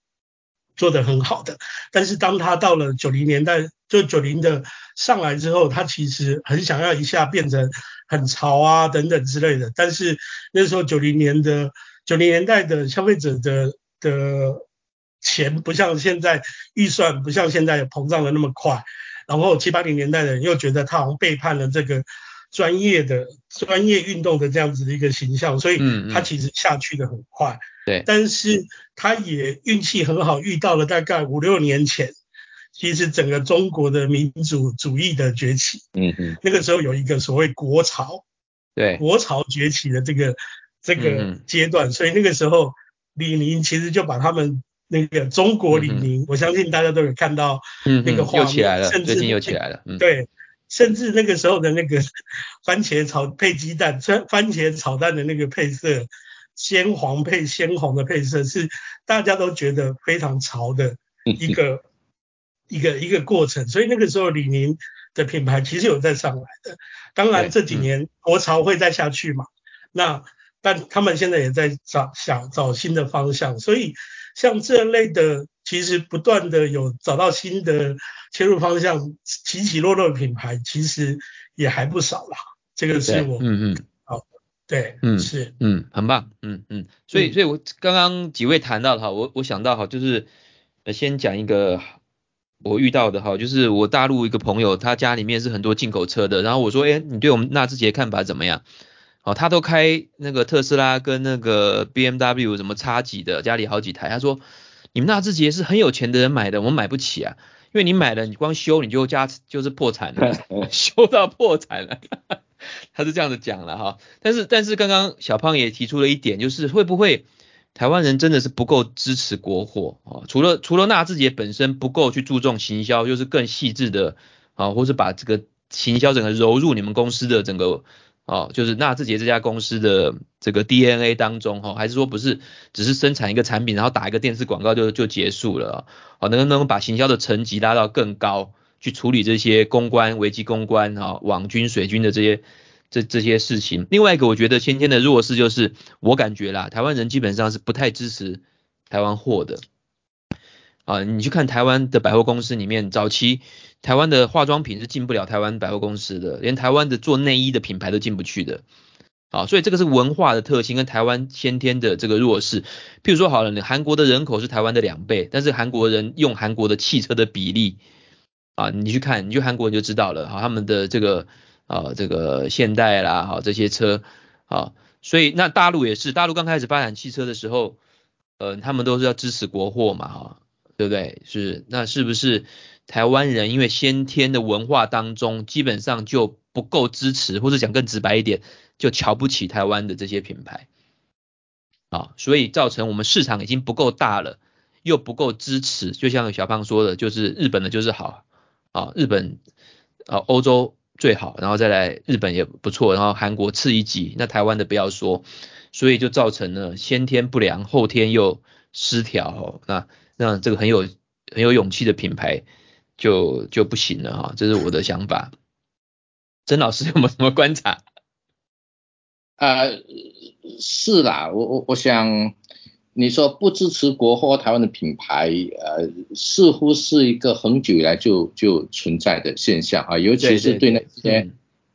做得很好的。但是当他到了九零年代，就九零的。上来之后，他其实很想要一下变成很潮啊等等之类的，但是那时候九零年的九零年代的消费者的的钱不像现在预算不像现在膨胀的那么快，然后七八零年代的人又觉得他好像背叛了这个专业的专业运动的这样子的一个形象，所以他其实下去的很快。嗯嗯对，但是他也运气很好，遇到了大概五六年前，其实整个中国的民主主义的崛起。嗯嗯，那个时候有一个所谓国潮，对，国潮崛起的这个这个阶段，嗯、所以那个时候李宁其实就把他们那个中国李宁，嗯、我相信大家都有看到那个画面，又起来了，甚至最近又起来了。嗯、对，甚至那个时候的那个 番茄炒配鸡蛋，番 番茄炒蛋的那个配色。鲜黄配鲜红的配色是大家都觉得非常潮的一个一个一个过程，所以那个时候李宁的品牌其实有在上来的。当然这几年国潮会再下去嘛，那但他们现在也在找想找新的方向，所以像这类的其实不断的有找到新的切入方向，起起落落的品牌其实也还不少啦。这个是我嗯嗯。对，嗯，是，嗯，很棒，嗯嗯，所以，所以我刚刚几位谈到的哈，我我想到哈，就是先讲一个我遇到的哈，就是我大陆一个朋友，他家里面是很多进口车的，然后我说，哎，你对我们纳智捷看法怎么样？哦，他都开那个特斯拉跟那个 BMW 什么叉几的，家里好几台，他说，你们纳智捷是很有钱的人买的，我们买不起啊，因为你买了，你光修你就加就是破产了，修到破产了。他是这样子讲了哈，但是但是刚刚小胖也提出了一点，就是会不会台湾人真的是不够支持国货啊？除了除了纳智捷本身不够去注重行销，就是更细致的啊，或是把这个行销整个揉入你们公司的整个哦，就是纳智捷这家公司的这个 DNA 当中哈，还是说不是只是生产一个产品，然后打一个电视广告就就结束了啊？能不能把行销的层级拉到更高？去处理这些公关、危机公关啊、网军、水军的这些这这些事情。另外一个，我觉得先天的弱势就是，我感觉啦，台湾人基本上是不太支持台湾货的。啊，你去看台湾的百货公司里面，早期台湾的化妆品是进不了台湾百货公司的，连台湾的做内衣的品牌都进不去的。啊，所以这个是文化的特性跟台湾先天的这个弱势。譬如说好了，你韩国的人口是台湾的两倍，但是韩国人用韩国的汽车的比例。啊，你去看，你去韩国你就知道了，好，他们的这个啊，这个现代啦，好这些车，啊，所以那大陆也是，大陆刚开始发展汽车的时候，呃，他们都是要支持国货嘛，哈，对不对？是，那是不是台湾人因为先天的文化当中，基本上就不够支持，或者讲更直白一点，就瞧不起台湾的这些品牌，啊，所以造成我们市场已经不够大了，又不够支持，就像小胖说的，就是日本的就是好。啊，日本啊，欧洲最好，然后再来日本也不错，然后韩国次一级，那台湾的不要说，所以就造成了先天不良，后天又失调，那让这个很有很有勇气的品牌就就不行了哈，这是我的想法。曾老师有没有什么观察？呃，是啦，我我我想。你说不支持国货台湾的品牌，呃，似乎是一个很久以来就就存在的现象啊，尤其是对那些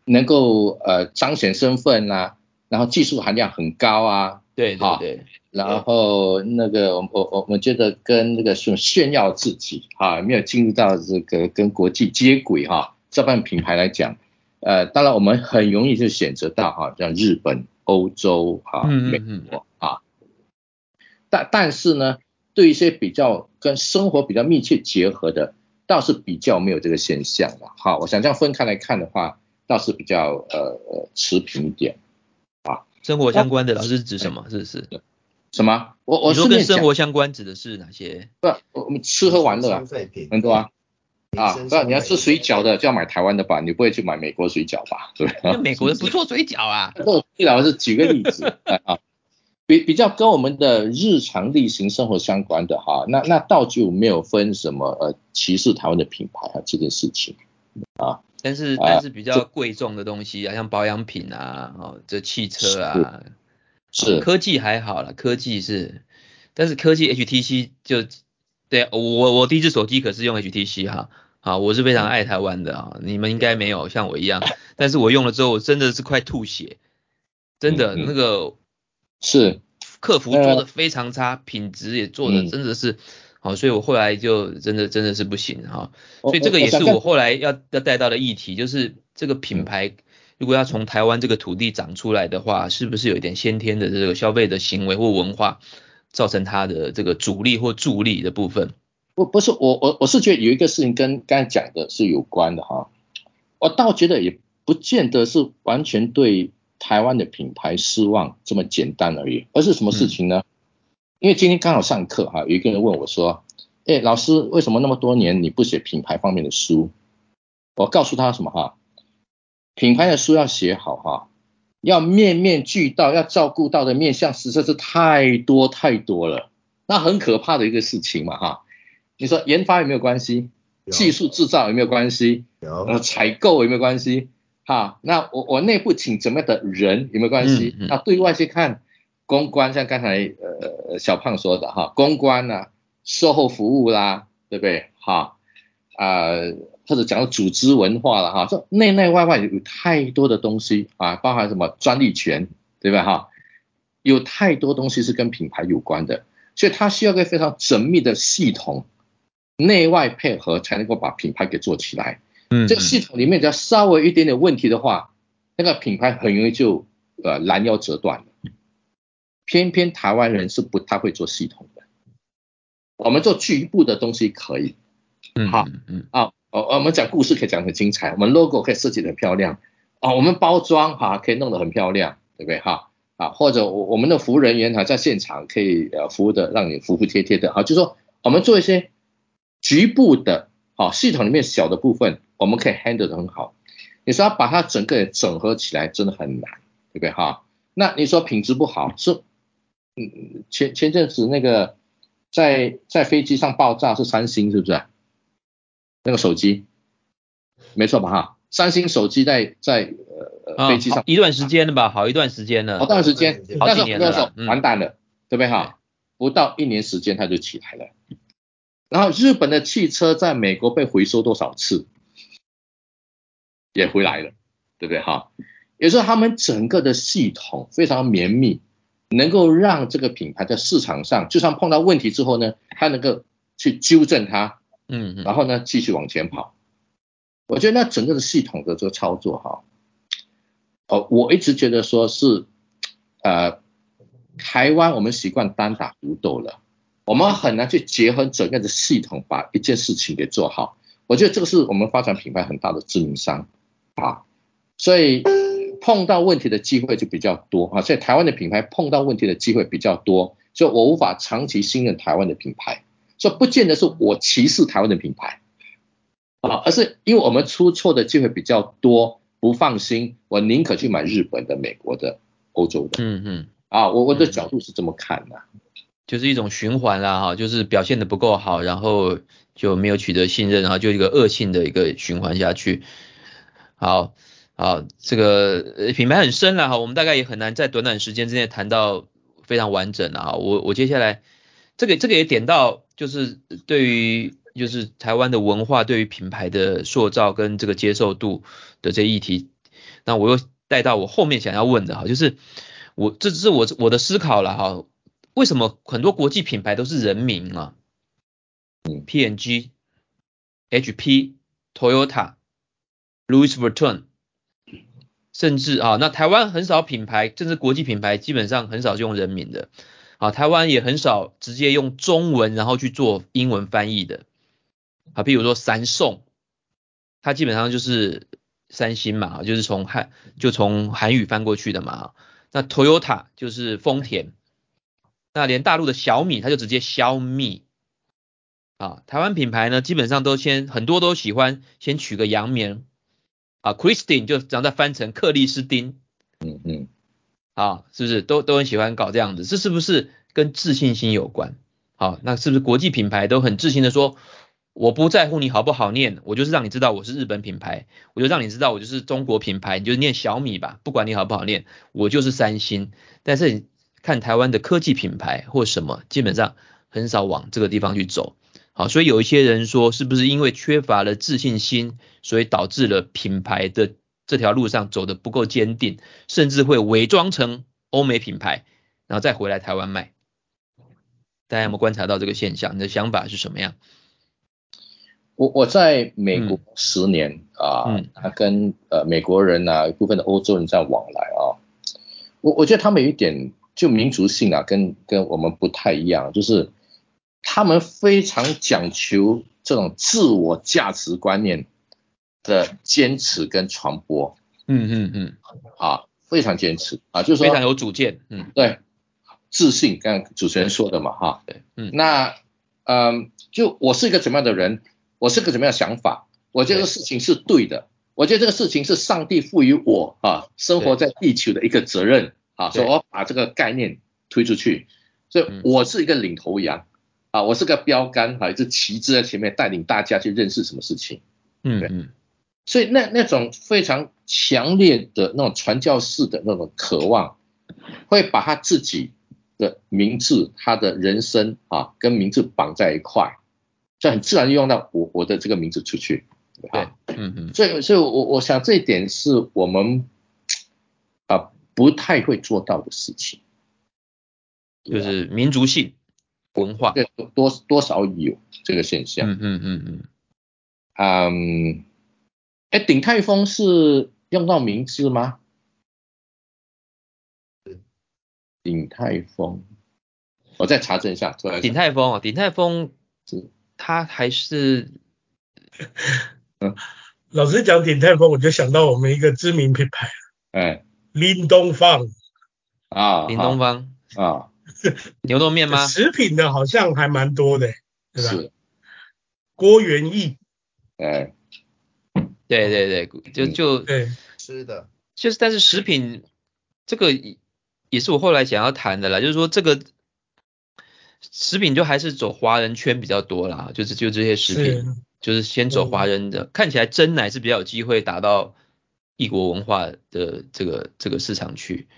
能够呃彰显身份啊，然后技术含量很高啊，对对对，然后那个我我我我觉得跟那个是炫耀自己啊，没有进入到这个跟国际接轨哈、啊，这半品牌来讲，呃，当然我们很容易就选择到哈、啊，像日本、欧洲啊、美国啊。但但是呢，对一些比较跟生活比较密切结合的，倒是比较没有这个现象了。好，我想这样分开来看的话，倒是比较呃呃持平一点啊。生活相关的老师是指什么？是不是？什么？我我说跟生活相关指的是哪些？不，我们吃喝玩乐啊，很多啊。啊，不，你要吃水饺的就要买台湾的吧，你不会去买美国水饺吧？对。美国人不做水饺啊。对了，我是举个例子 啊。比比较跟我们的日常例行生活相关的哈，那那倒就没有分什么呃歧视台湾的品牌啊这件事情啊，但是但是比较贵重的东西啊，像保养品啊，哦这汽车啊，是科技还好啦，科技是，但是科技 HTC 就对我我第一只手机可是用 HTC 哈，啊我是非常爱台湾的啊，你们应该没有像我一样，但是我用了之后我真的是快吐血，真的那个。是，客服做的非常差，呃、品质也做的真的是，好，所以我后来就真的真的是不行哈，所以这个也是我后来要要带到的议题，就是这个品牌如果要从台湾这个土地长出来的话，是不是有一点先天的这个消费的行为或文化，造成它的这个阻力或助力的部分？不不是我我我是觉得有一个事情跟刚才讲的是有关的哈，我倒觉得也不见得是完全对台湾的品牌失望这么简单而已，而是什么事情呢？嗯因为今天刚好上课哈，有一个人问我说：“哎，老师，为什么那么多年你不写品牌方面的书？”我告诉他什么哈？品牌的书要写好哈，要面面俱到，要照顾到的面向实在是太多太多了，那很可怕的一个事情嘛哈。你说研发有没有关系？技术制造有没有关系？有。呃，采购有没有关系？哈，那我我内部请怎么样的人有没有关系？嗯嗯、那对外去看。公关像刚才呃小胖说的哈，公关啊，售后服务啦，对不对？哈啊、呃，或者讲到组织文化了哈，这内内外外有太多的东西啊，包含什么专利权，对吧？哈，有太多东西是跟品牌有关的，所以它需要一个非常缜密的系统，内外配合才能够把品牌给做起来。嗯，这个系统里面只要稍微一点点问题的话，那个品牌很容易就呃拦腰折断了。偏偏台湾人是不太会做系统的，我们做局部的东西可以，嗯，好，嗯，啊，我我们讲故事可以讲得很精彩，我们 logo 可以设计的很漂亮，啊，我们包装哈可以弄得很漂亮，对不对哈？啊，或者我我们的服务人员哈在现场可以呃服务的让你服服帖帖的，啊，就是说我们做一些局部的，好，系统里面小的部分我们可以 handle 的很好，你说要把它整个整合起来真的很难，对不对哈？那你说品质不好是？嗯，前前阵子那个在在飞机上爆炸是三星是不是？那个手机，没错吧哈？三星手机在在呃飞机上、哦、一段时间了吧，好一段时间了，好一段时间，好几年了，那时候完蛋了，嗯、对不对哈？不到一年时间它就起来了。然后日本的汽车在美国被回收多少次，也回来了，对不对哈？也就是说他们整个的系统非常绵密。能够让这个品牌在市场上，就算碰到问题之后呢，它能够去纠正它，嗯，然后呢继续往前跑。我觉得那整个的系统的这个操作哈，哦，我一直觉得说是，呃，台湾我们习惯单打独斗了，我们很难去结合整个的系统把一件事情给做好。我觉得这个是我们发展品牌很大的致命伤啊，所以。碰到问题的机会就比较多啊，所以台湾的品牌碰到问题的机会比较多，所以我无法长期信任台湾的品牌，所以不见得是我歧视台湾的品牌啊，而是因为我们出错的机会比较多，不放心，我宁可去买日本的、美国的、欧洲的。嗯嗯，啊，我我的角度是这么看的，就是一种循环啦哈，就是表现的不够好，然后就没有取得信任，然后就一个恶性的一个循环下去。好。好，这个品牌很深了哈，我们大概也很难在短短时间之内谈到非常完整了哈。我我接下来这个这个也点到，就是对于就是台湾的文化对于品牌的塑造跟这个接受度的这议题，那我又带到我后面想要问的哈，就是我这只是我我的思考了哈，为什么很多国际品牌都是人名啊？嗯，P&G、HP、Toyota、Louis Vuitton。甚至啊，那台湾很少品牌，甚至国际品牌基本上很少用人名的。啊，台湾也很少直接用中文然后去做英文翻译的。啊，譬如说三送，它基本上就是三星嘛，就是从韩就从韩语翻过去的嘛。那 Toyota 就是丰田，那连大陆的小米，它就直接消蜜。啊，台湾品牌呢，基本上都先很多都喜欢先取个洋名。啊，Christine 就然后再翻成克里斯汀，嗯嗯，啊，是不是都都很喜欢搞这样子？这是不是跟自信心有关？好，那是不是国际品牌都很自信的说，我不在乎你好不好念，我就是让你知道我是日本品牌，我就让你知道我就是中国品牌，你就念小米吧，不管你好不好念，我就是三星。但是你看台湾的科技品牌或什么，基本上很少往这个地方去走。好，所以有一些人说，是不是因为缺乏了自信心，所以导致了品牌的这条路上走得不够坚定，甚至会伪装成欧美品牌，然后再回来台湾卖？大家有没有观察到这个现象？你的想法是什么样？我我在美国十年、嗯、啊，他跟呃美国人啊一部分的欧洲人在往来啊，我我觉得他们有一点就民族性啊，跟跟我们不太一样，就是他们非常讲求这种自我价值观念的坚持跟传播。嗯嗯嗯，啊，非常坚持啊，就是说非常有主见。嗯，对，自信，刚刚主持人说的嘛，哈，对，嗯，那嗯，就我是一个怎么样的人？我是个怎么样的想法？我觉得这个事情是对的。我觉得这个事情是上帝赋予我啊，生活在地球的一个责任啊，所以我把这个概念推出去。所以我是一个领头羊啊，我是个标杆啊，一只旗帜在前面带领大家去认识什么事情。嗯嗯。所以那那种非常强烈的那种传教士的那种渴望，会把他自己的名字、他的人生啊，跟名字绑在一块。就很自然用到我我的这个名字出去，对，啊、嗯嗯，所以所以我我想这一点是我们啊不太会做到的事情，就是民族性文化，对，多多少有这个现象，嗯嗯嗯嗯，嗯，哎，鼎泰丰是用到名字吗？鼎泰丰，我再查证一下，鼎泰丰啊，鼎泰丰是。他还是，嗯，老实讲，鼎泰丰我就想到我们一个知名品牌，哎，林东方。啊，林东方。啊，牛肉面吗？食品的好像还蛮多的，对吧？是，郭元义，哎，对对对，就就对，吃的，就是但是食品这个也是我后来想要谈的啦，就是说这个。食品就还是走华人圈比较多啦，就是就这些食品，是。就是先走华人的，嗯、看起来真奶是比较有机会达到异国文化的这个这个市场去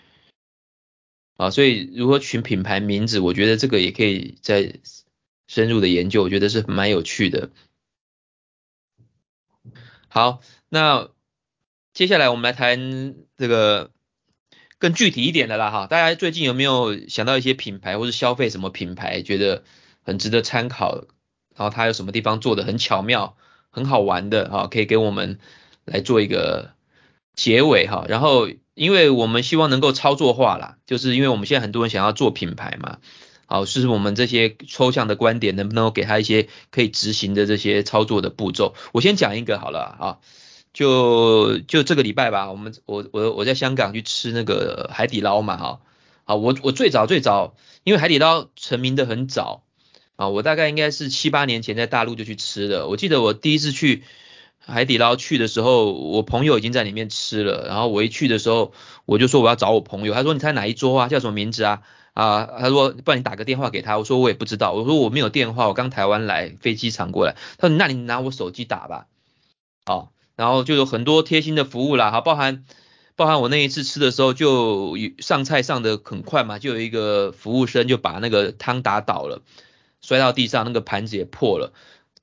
啊，所以如何取品牌名字，我觉得这个也可以再深入的研究，我觉得是蛮有趣的。好，那接下来我们来谈这个。更具体一点的啦哈，大家最近有没有想到一些品牌或是消费什么品牌，觉得很值得参考，然后它有什么地方做的很巧妙、很好玩的哈，可以给我们来做一个结尾哈。然后，因为我们希望能够操作化啦，就是因为我们现在很多人想要做品牌嘛，好，是我们这些抽象的观点能不能够给他一些可以执行的这些操作的步骤？我先讲一个好了啊。就就这个礼拜吧，我们我我我在香港去吃那个海底捞嘛，哈，啊，我我最早最早，因为海底捞成名的很早啊，我大概应该是七八年前在大陆就去吃的。我记得我第一次去海底捞去的时候，我朋友已经在里面吃了，然后我一去的时候，我就说我要找我朋友，他说你猜哪一桌啊？叫什么名字啊？啊，他说不然你打个电话给他，我说我也不知道，我说我没有电话，我刚台湾来飞机场过来，他说那你拿我手机打吧，好。然后就有很多贴心的服务啦，哈，包含包含我那一次吃的时候，就上菜上的很快嘛，就有一个服务生就把那个汤打倒了，摔到地上，那个盘子也破了，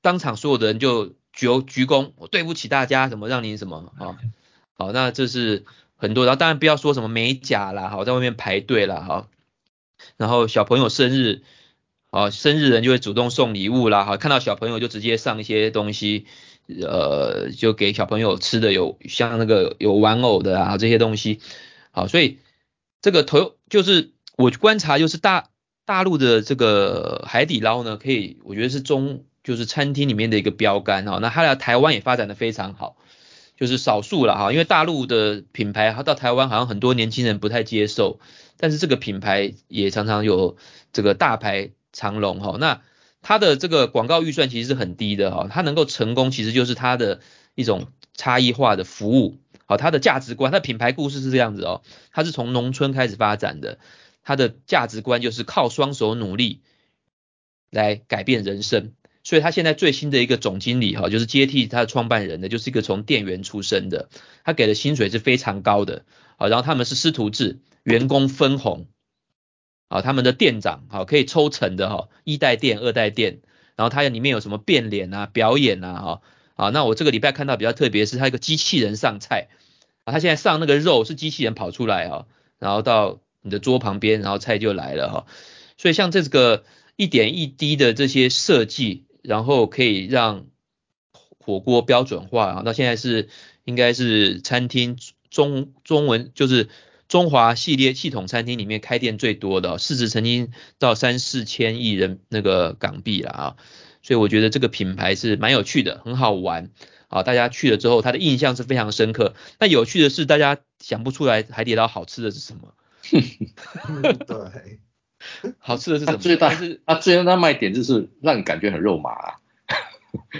当场所有的人就鞠鞠躬，我对不起大家，什么让您什么啊，好，那这是很多，然后当然不要说什么美甲啦，好，在外面排队啦，哈，然后小朋友生日，啊，生日人就会主动送礼物啦，哈，看到小朋友就直接上一些东西。呃，就给小朋友吃的有像那个有玩偶的啊这些东西，好，所以这个头就是我观察就是大大陆的这个海底捞呢，可以我觉得是中就是餐厅里面的一个标杆哈，那它来台湾也发展的非常好，就是少数了哈，因为大陆的品牌它到台湾好像很多年轻人不太接受，但是这个品牌也常常有这个大排长龙哈，那。它的这个广告预算其实是很低的哈，它能够成功其实就是它的一种差异化的服务，好，它的价值观，它的品牌故事是这样子哦，它是从农村开始发展的，它的价值观就是靠双手努力来改变人生，所以他现在最新的一个总经理哈，就是接替他的创办人的，就是一个从店员出身的，他给的薪水是非常高的，啊，然后他们是师徒制，员工分红。啊，他们的店长好可以抽成的哈，一代店、二代店，然后它里面有什么变脸啊、表演啊哈，啊，那我这个礼拜看到比较特别是它一个机器人上菜，啊，他现在上那个肉是机器人跑出来哈，然后到你的桌旁边，然后菜就来了哈，所以像这个一点一滴的这些设计，然后可以让火锅标准化啊。那现在是应该是餐厅中中文就是中华系列系统餐厅里面开店最多的，市值曾经到三四千亿人那个港币了啊。所以我觉得这个品牌是蛮有趣的，很好玩啊。大家去了之后，他的印象是非常深刻。那有趣的是，大家想不出来海底捞好吃的是什么？对。好吃的是什么？最大是它最大的卖点就是让你感觉很肉麻啊，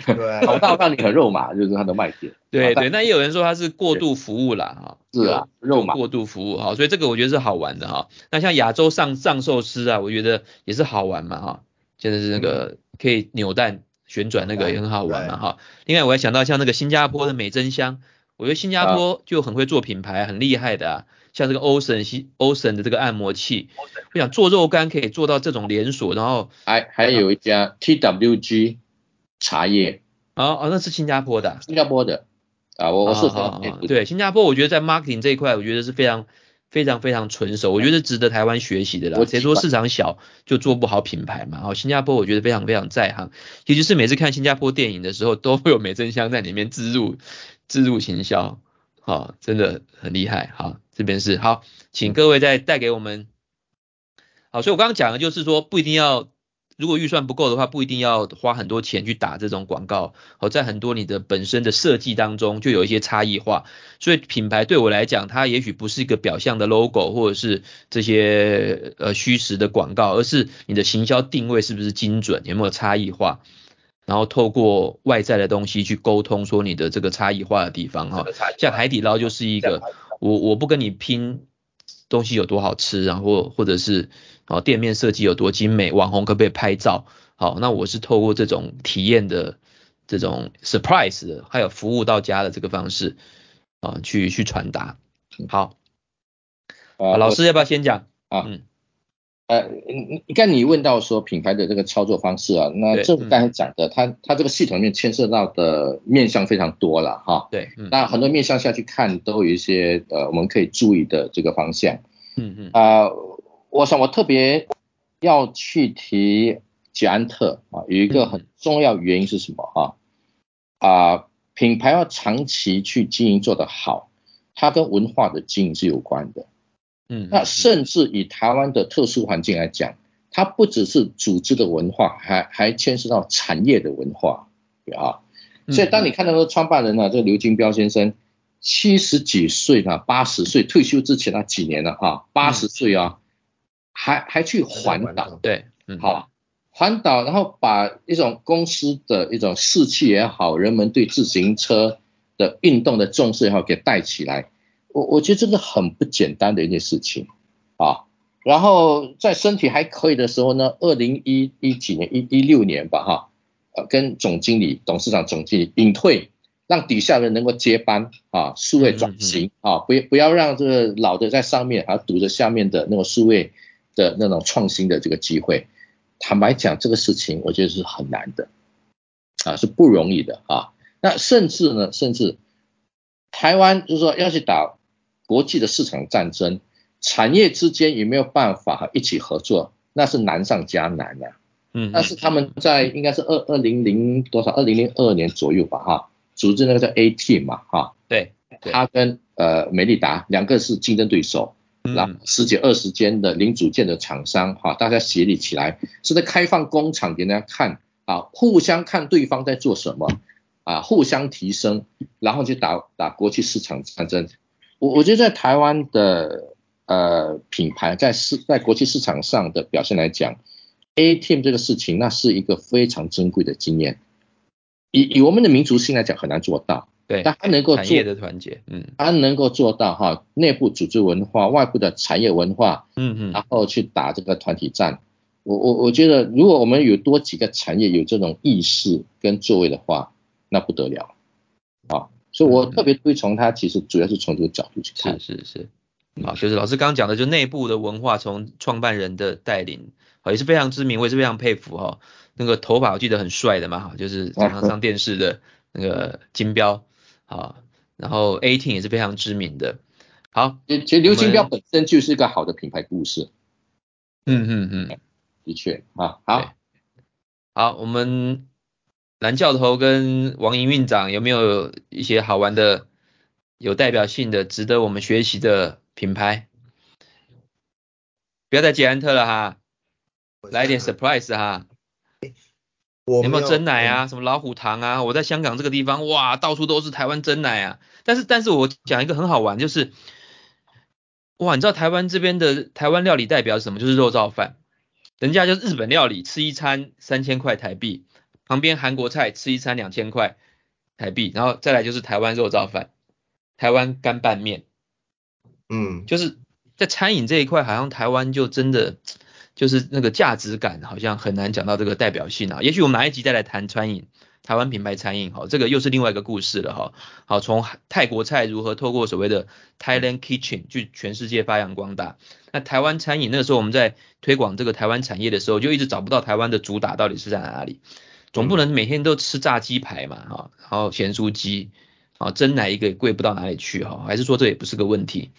对，好到让你很肉麻就是它的卖点。对对，那也有人说它是过度服务啦，哈，是啊，肉麻过度服务哈，所以这个我觉得是好玩的哈。那像亚洲上上寿司啊，我觉得也是好玩嘛哈，现在是那个可以扭蛋旋转那个也很好玩嘛哈。另外我还想到像那个新加坡的美珍香，我觉得新加坡就很会做品牌，很厉害的啊。像这个 Ocean 西 Ocean 的这个按摩器，我想做肉干可以做到这种连锁，然后还还有一家 TWG 茶叶，哦哦，那是新加坡的、啊，新加坡的。啊，我我是说、哦哦，对，新加坡我觉得在 marketing 这一块，我觉得是非常非常非常纯熟，我觉得值得台湾学习的啦。谁说市场小就做不好品牌嘛？哦，新加坡我觉得非常非常在行，尤其是每次看新加坡电影的时候，都会有美珍香在里面置入置入行销。好、哦，真的很厉害。好，这边是好，请各位再带给我们。好，所以我刚刚讲的就是说，不一定要，如果预算不够的话，不一定要花很多钱去打这种广告。好，在很多你的本身的设计当中，就有一些差异化。所以品牌对我来讲，它也许不是一个表象的 logo，或者是这些呃虚实的广告，而是你的行销定位是不是精准，有没有差异化。然后透过外在的东西去沟通，说你的这个差异化的地方哈，像海底捞就是一个，我我不跟你拼东西有多好吃，然后或者是哦店面设计有多精美，网红可不可以拍照？好，那我是透过这种体验的这种 surprise 的，还有服务到家的这个方式啊，去去传达。好，老师要不要先讲？啊，嗯。呃，你你刚你问到说品牌的这个操作方式啊，那这刚才讲的，它它这个系统里面牵涉到的面向非常多了哈。对，那很多面向下去看，都有一些呃我们可以注意的这个方向。嗯嗯。啊，我想我特别要去提捷安特啊，有一个很重要原因是什么哈？啊，品牌要长期去经营做得好，它跟文化的经营是有关的。嗯，那甚至以台湾的特殊环境来讲，它不只是组织的文化，还还牵涉到产业的文化，对啊。所以当你看到说创办人呢，这个刘金彪先生七十几岁呢，八十岁退休之前那几年了哈，八十岁啊，还还去环岛，对，好，环岛，然后把一种公司的一种士气也好，人们对自行车的运动的重视也好，给带起来。我我觉得这个很不简单的一件事情啊，然后在身体还可以的时候呢，二零一一几年一一六年吧哈，呃跟总经理、董事长、总经理隐退，让底下人能够接班啊，数位转型啊，不不要让这个老的在上面还堵着下面的那种数位的那种创新的这个机会。坦白讲，这个事情我觉得是很难的啊，是不容易的啊。那甚至呢，甚至台湾就是说要去打。国际的市场战争，产业之间有没有办法一起合作？那是难上加难的、啊。嗯，但是他们在应该是二二零零多少二零零二年左右吧，哈，组织那个叫 A Team 嘛，哈，对，他跟呃美利达两个是竞争对手，然后十几二十间的零组件的厂商，哈，大家协力起来，是在开放工厂给大家看，啊，互相看对方在做什么，啊，互相提升，然后去打打国际市场战争。我我觉得在台湾的呃品牌在市在国际市场上的表现来讲，A Team 这个事情那是一个非常珍贵的经验。以以我们的民族性来讲很难做到，对，但它能够做产业的团结，嗯，它能够做到哈，内部组织文化、外部的产业文化，嗯嗯，然后去打这个团体战。我我我觉得如果我们有多几个产业有这种意识跟作为的话，那不得了啊。所以我特别推崇他，其实主要是从这个角度去看。是是是，好，就是老师刚刚讲的，就内部的文化，从创办人的带领，好，也是非常知名，我也是非常佩服哈。那个头发我记得很帅的嘛，哈，就是 经常上电视的那个金标，好，然后 A Team 也是非常知名的。好，其实刘金彪本身就是一个好的品牌故事。嗯嗯嗯。的确啊，好，好，我们蓝教头跟王营院长有没有一些好玩的、有代表性的、值得我们学习的品牌？不要再捷安特了哈，来一点 surprise 哈。有没有真奶啊？什么老虎糖啊？我在香港这个地方，哇，到处都是台湾真奶啊。但是，但是我讲一个很好玩，就是，哇，你知道台湾这边的台湾料理代表是什么？就是肉燥饭。人家就是日本料理，吃一餐三千块台币，旁边韩国菜吃一餐两千块台币，然后再来就是台湾肉燥饭，台湾干拌面。嗯，就是在餐饮这一块，好像台湾就真的。就是那个价值感好像很难讲到这个代表性啊，也许我们哪一集再来谈餐饮，台湾品牌餐饮好，这个又是另外一个故事了哈。好，从泰国菜如何透过所谓的 Thailand Kitchen 去全世界发扬光大，那台湾餐饮那个时候我们在推广这个台湾产业的时候，就一直找不到台湾的主打到底是在哪里，总不能每天都吃炸鸡排嘛哈，然后咸酥鸡啊，珍奶一个也贵不到哪里去哈，还是说这也不是个问题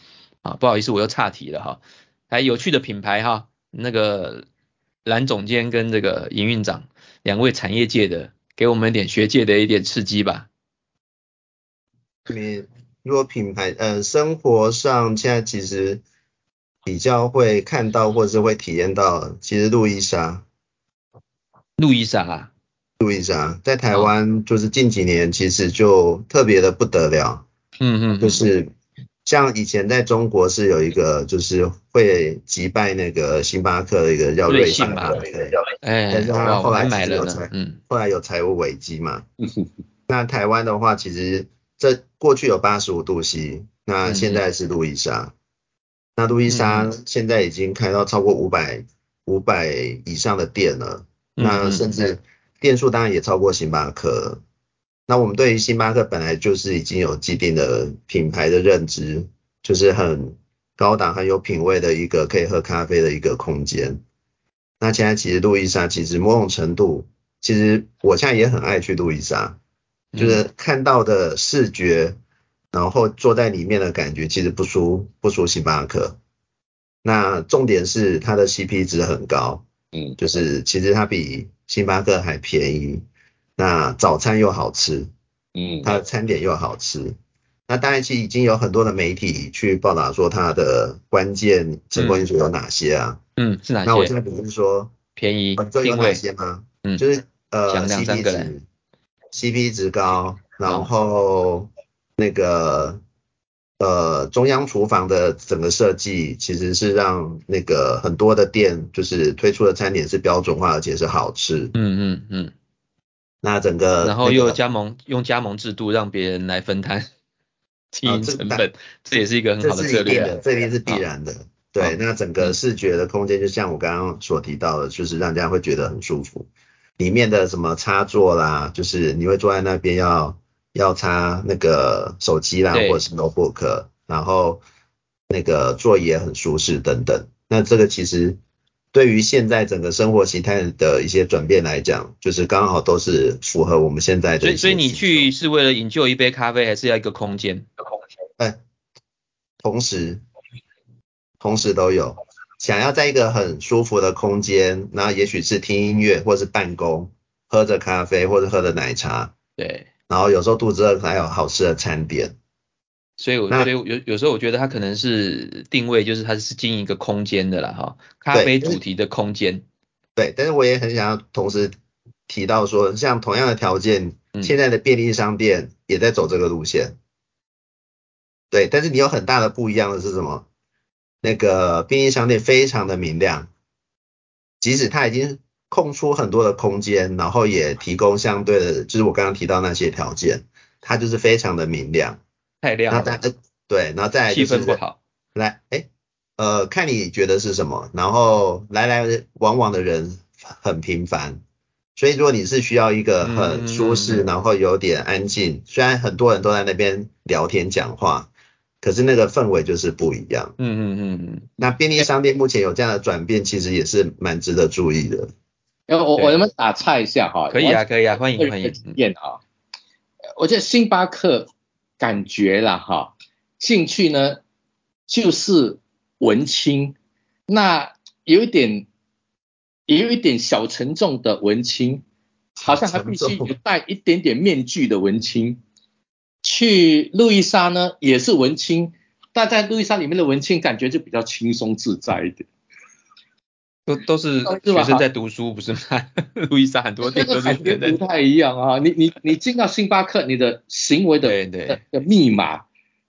啊？不好意思，我又岔题了哈，还有趣的品牌哈。那个蓝总监跟这个营运长两位产业界的，给我们一点学界的一点刺激吧。你如果品牌呃生活上现在其实比较会看到或者是会体验到，其实路易莎。路易莎啊。路易莎在台湾就是近几年其实就特别的不得了。嗯嗯。就是。像以前在中国是有一个，就是会击败那个星巴克的一个叫瑞幸吧，哎，但是他后来买了财，嗯，后来有财务危机嘛。那台湾的话，其实这过去有八十五度 C，那现在是路易莎，那路易莎现在已经开到超过五百五百以上的店了，那甚至店数当然也超过星巴克。那我们对于星巴克本来就是已经有既定的品牌的认知，就是很高档、很有品味的一个可以喝咖啡的一个空间。那现在其实路易莎其实某种程度，其实我现在也很爱去路易莎，就是看到的视觉，然后坐在里面的感觉其实不输不输星巴克。那重点是它的 CP 值很高，嗯，就是其实它比星巴克还便宜。那早餐又好吃，嗯，它的餐点又好吃。嗯、那当然，其实已经有很多的媒体去报道说它的关键成功因素有哪些啊？嗯，是哪些？那我现在比如说便宜，这有哪些吗？嗯，就是呃，CP 值，CP 值高，然后那个呃中央厨房的整个设计其实是让那个很多的店就是推出的餐点是标准化而且是好吃。嗯嗯嗯。那整个，然后又加盟，用加盟制度让别人来分摊经营成本，这也是一个很好的策略。这这一定是必然的。对，那整个视觉的空间就像我刚刚所提到的，就是让人家会觉得很舒服。里面的什么插座啦，就是你会坐在那边要要插那个手机啦，或者是 notebook，然后那个座椅也很舒适等等。那这个其实。对于现在整个生活形态的一些转变来讲，就是刚好都是符合我们现在的。所以，所以你去是为了营救一杯咖啡，还是要一个空间？空间。哎，同时，同时都有。想要在一个很舒服的空间，那也许是听音乐，或是办公，喝着咖啡，或者喝着奶茶。对。然后有时候肚子饿，还有好吃的餐点。所以，我觉得有有时候我觉得它可能是定位，就是它是经营一个空间的啦，哈，咖啡主题的空间。对，但是我也很想要同时提到说，像同样的条件，现在的便利商店也在走这个路线。对，但是你有很大的不一样的是什么？那个便利商店非常的明亮，即使它已经空出很多的空间，然后也提供相对的，就是我刚刚提到那些条件，它就是非常的明亮。太亮了，对，然后再气氛不好。来，哎，呃，看你觉得是什么，然后来来往往的人很频繁，所以如果你是需要一个很舒适，嗯、然后有点安静，虽然很多人都在那边聊天讲话，可是那个氛围就是不一样。嗯嗯嗯嗯。那便利商店目前有这样的转变，其实也是蛮值得注意的。我我能不能打岔一下哈？可以啊，可以啊，欢迎欢迎。验啊，我觉得星巴克。感觉了哈，进去呢就是文青，那有一点也有一点小沉重的文青，好像还必须有戴一点点面具的文青。去路易莎呢，也是文青，但在路易莎里面的文青感觉就比较轻松自在一点。都都是学生在读书，不是吗？路易莎很多店都是不太一样啊。你你你进到星巴克，你的行为的的密码，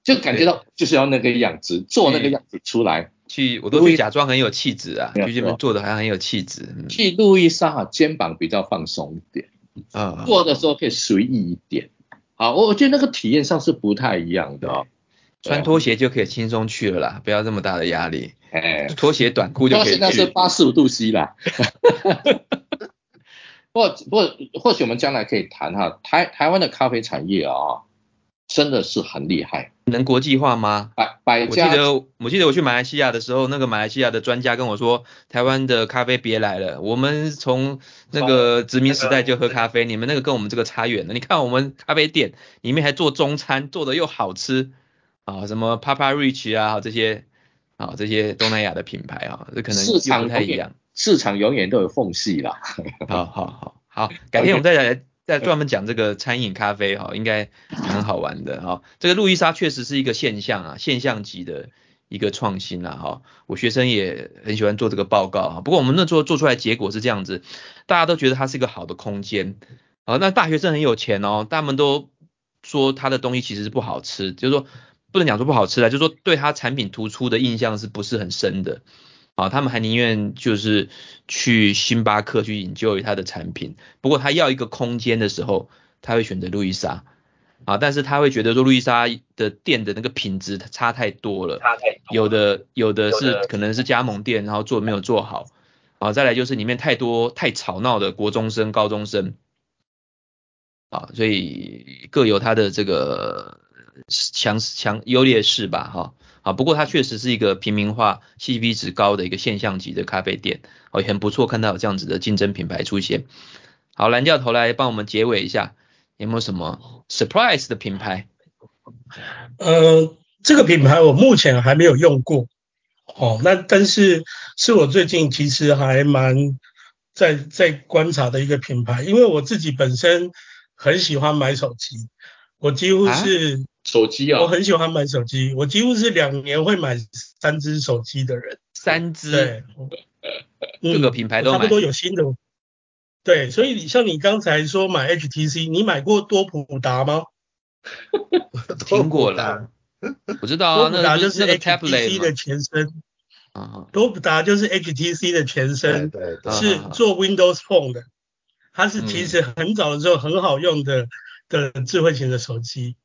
就感觉到就是要那个样子，做那个样子出来。去我都会假装很有气质啊，去这边做的好像很有气质。去路易莎肩膀比较放松一点，啊，做的时候可以随意一点。好，我我觉得那个体验上是不太一样的哦。穿拖鞋就可以轻松去了啦，不要这么大的压力。哎，拖鞋短裤就可以去。那是八十五度 C 啦。不不，或许我们将来可以谈哈，台台湾的咖啡产业啊、哦，真的是很厉害。能国际化吗？百百家。我记得我记得我去马来西亚的时候，那个马来西亚的专家跟我说，台湾的咖啡别来了，我们从那个殖民时代就喝咖啡，你们那个跟我们这个差远了。你看我们咖啡店里面还做中餐，做的又好吃。啊，什么 Papa Rich 啊，这些啊，这些东南亚的品牌啊，这可能市场不太一样，市场永远都有缝隙啦。好好好好，改天我们再来再专门讲这个餐饮咖啡哈，应该很好玩的哈。这个路易莎确实是一个现象啊，现象级的一个创新啦哈。我学生也很喜欢做这个报告啊，不过我们那做做出来结果是这样子，大家都觉得它是一个好的空间啊。那大学生很有钱哦，他们都说他的东西其实是不好吃，就是说。不能讲说不好吃啦，就是说对他产品突出的印象是不是很深的。啊？他们还宁愿就是去星巴克去 enjoy 他的产品，不过他要一个空间的时候，他会选择路易莎。啊，但是他会觉得说路易莎的店的那个品质差太多了，差太多，有的有的是可能是加盟店，然后做没有做好。啊，再来就是里面太多太吵闹的国中生、高中生。啊，所以各有他的这个。强强优劣势吧，哈，啊，不过它确实是一个平民化、CP 值高的一个现象级的咖啡店，哦，也很不错，看到有这样子的竞争品牌出现。好，蓝教头来帮我们结尾一下，有没有什么 surprise 的品牌？呃，这个品牌我目前还没有用过，哦，那但是是我最近其实还蛮在在观察的一个品牌，因为我自己本身很喜欢买手机，我几乎是、啊。手机啊，我很喜欢买手机，我几乎是两年会买三只手机的人。三只，对，各个品牌都买，差不多有新的。对，所以像你刚才说买 HTC，你买过多普达吗？听过了，我知道啊，多普达就是 HTC 的前身。啊，多普达就是 HTC 的前身，是做 Windows Phone 的，它是其实很早的时候很好用的的智慧型的手机。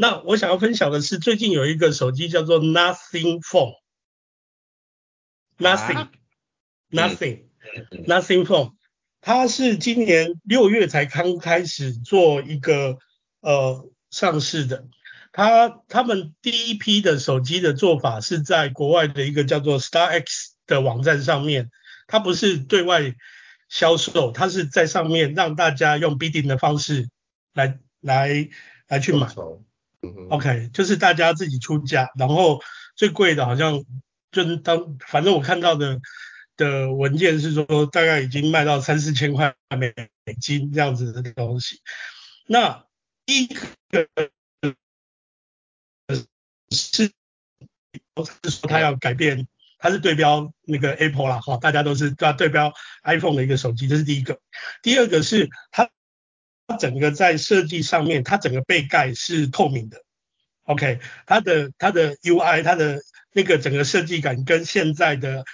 那我想要分享的是，最近有一个手机叫做 Nothing Phone，Nothing，Nothing，Nothing Phone，它是今年六月才刚开始做一个呃上市的。它他们第一批的手机的做法是在国外的一个叫做 StarX 的网站上面，它不是对外销售，它是在上面让大家用 bidding 的方式来来来去买。OK，就是大家自己出价，然后最贵的好像就是当反正我看到的的文件是说大概已经卖到三四千块美金这样子的东西。那第一个是是说他要改变，他是对标那个 Apple 啦，哈，大家都是对对标 iPhone 的一个手机，这是第一个。第二个是他。它整个在设计上面，它整个背盖是透明的，OK，它的它的 UI，它的那个整个设计感跟现在的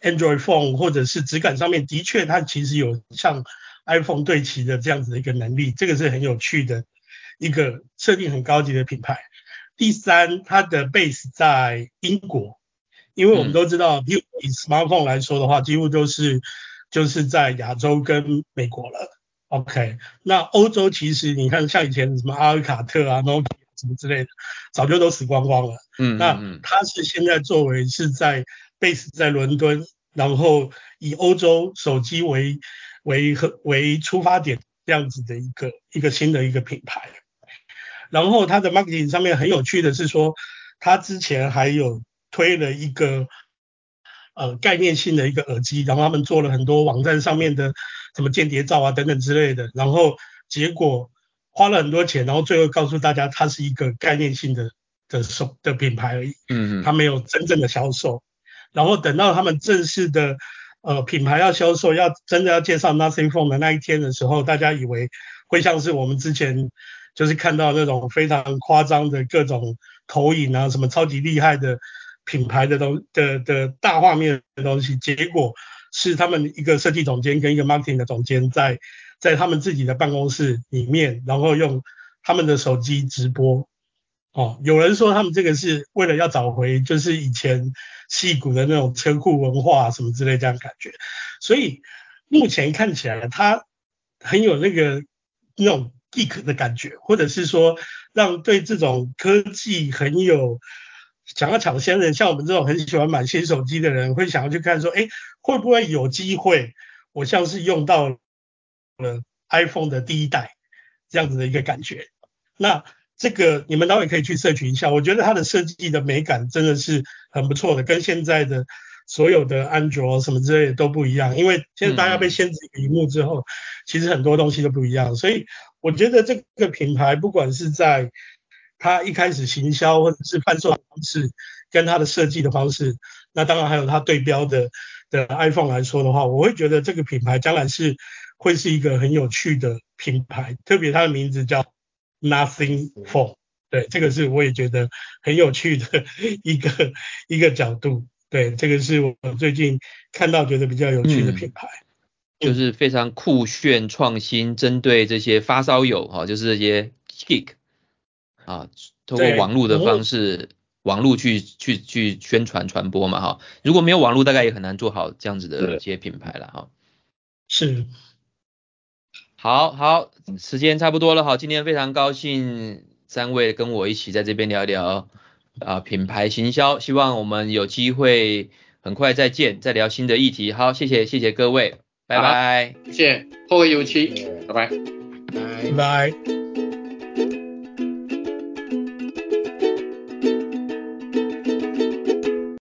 Android Phone 或者是质感上面，的确它其实有像 iPhone 对齐的这样子的一个能力，这个是很有趣的一个设定很高级的品牌。第三，它的 base 在英国，因为我们都知道，以 smartphone 来说的话，几乎都是就是在亚洲跟美国了。OK，那欧洲其实你看，像以前什么阿尔卡特啊、诺基亚什么之类的，早就都死光光了。嗯，那他是现在作为是在 base 在伦敦，然后以欧洲手机为为和为出发点这样子的一个一个新的一个品牌。然后它的 marketing 上面很有趣的是说，它之前还有推了一个呃概念性的一个耳机，然后他们做了很多网站上面的什么间谍照啊等等之类的，然后结果花了很多钱，然后最后告诉大家它是一个概念性的的手的品牌而已，嗯嗯，它没有真正的销售，然后等到他们正式的呃品牌要销售，要真的要介绍 Nothing Phone 的那一天的时候，大家以为会像是我们之前就是看到那种非常夸张的各种投影啊，什么超级厉害的。品牌的东的的大画面的东西，结果是他们一个设计总监跟一个 marketing 的总监在在他们自己的办公室里面，然后用他们的手机直播。哦，有人说他们这个是为了要找回就是以前戏骨的那种车库文化什么之类这样感觉，所以目前看起来他很有那个那种 geek 的感觉，或者是说让对这种科技很有。想要抢先人，像我们这种很喜欢买新手机的人，会想要去看说，哎，会不会有机会，我像是用到了 iPhone 的第一代这样子的一个感觉。那这个你们待会可以去社群一下，我觉得它的设计的美感真的是很不错的，跟现在的所有的安卓什么之类的都不一样。因为现在大家被限制屏幕之后，其实很多东西都不一样。所以我觉得这个品牌不管是在它一开始行销或者是贩售方式，跟它的设计的方式，那当然还有它对标的的 iPhone 来说的话，我会觉得这个品牌将来是会是一个很有趣的品牌，特别它的名字叫 Nothing Phone，对，这个是我也觉得很有趣的一个一个角度，对，这个是我最近看到觉得比较有趣的品牌，嗯、就是非常酷炫创新，针对这些发烧友哈，就是这些 geek。啊，通过网络的方式，网络去去去宣传传播嘛，哈。如果没有网络，大概也很难做好这样子的一些品牌了，哈。是。好好，时间差不多了，哈。今天非常高兴三位跟我一起在这边聊一聊啊品牌行销，希望我们有机会很快再见，再聊新的议题。好，谢谢谢谢各位，拜拜，谢谢，后会有期，拜拜，拜拜。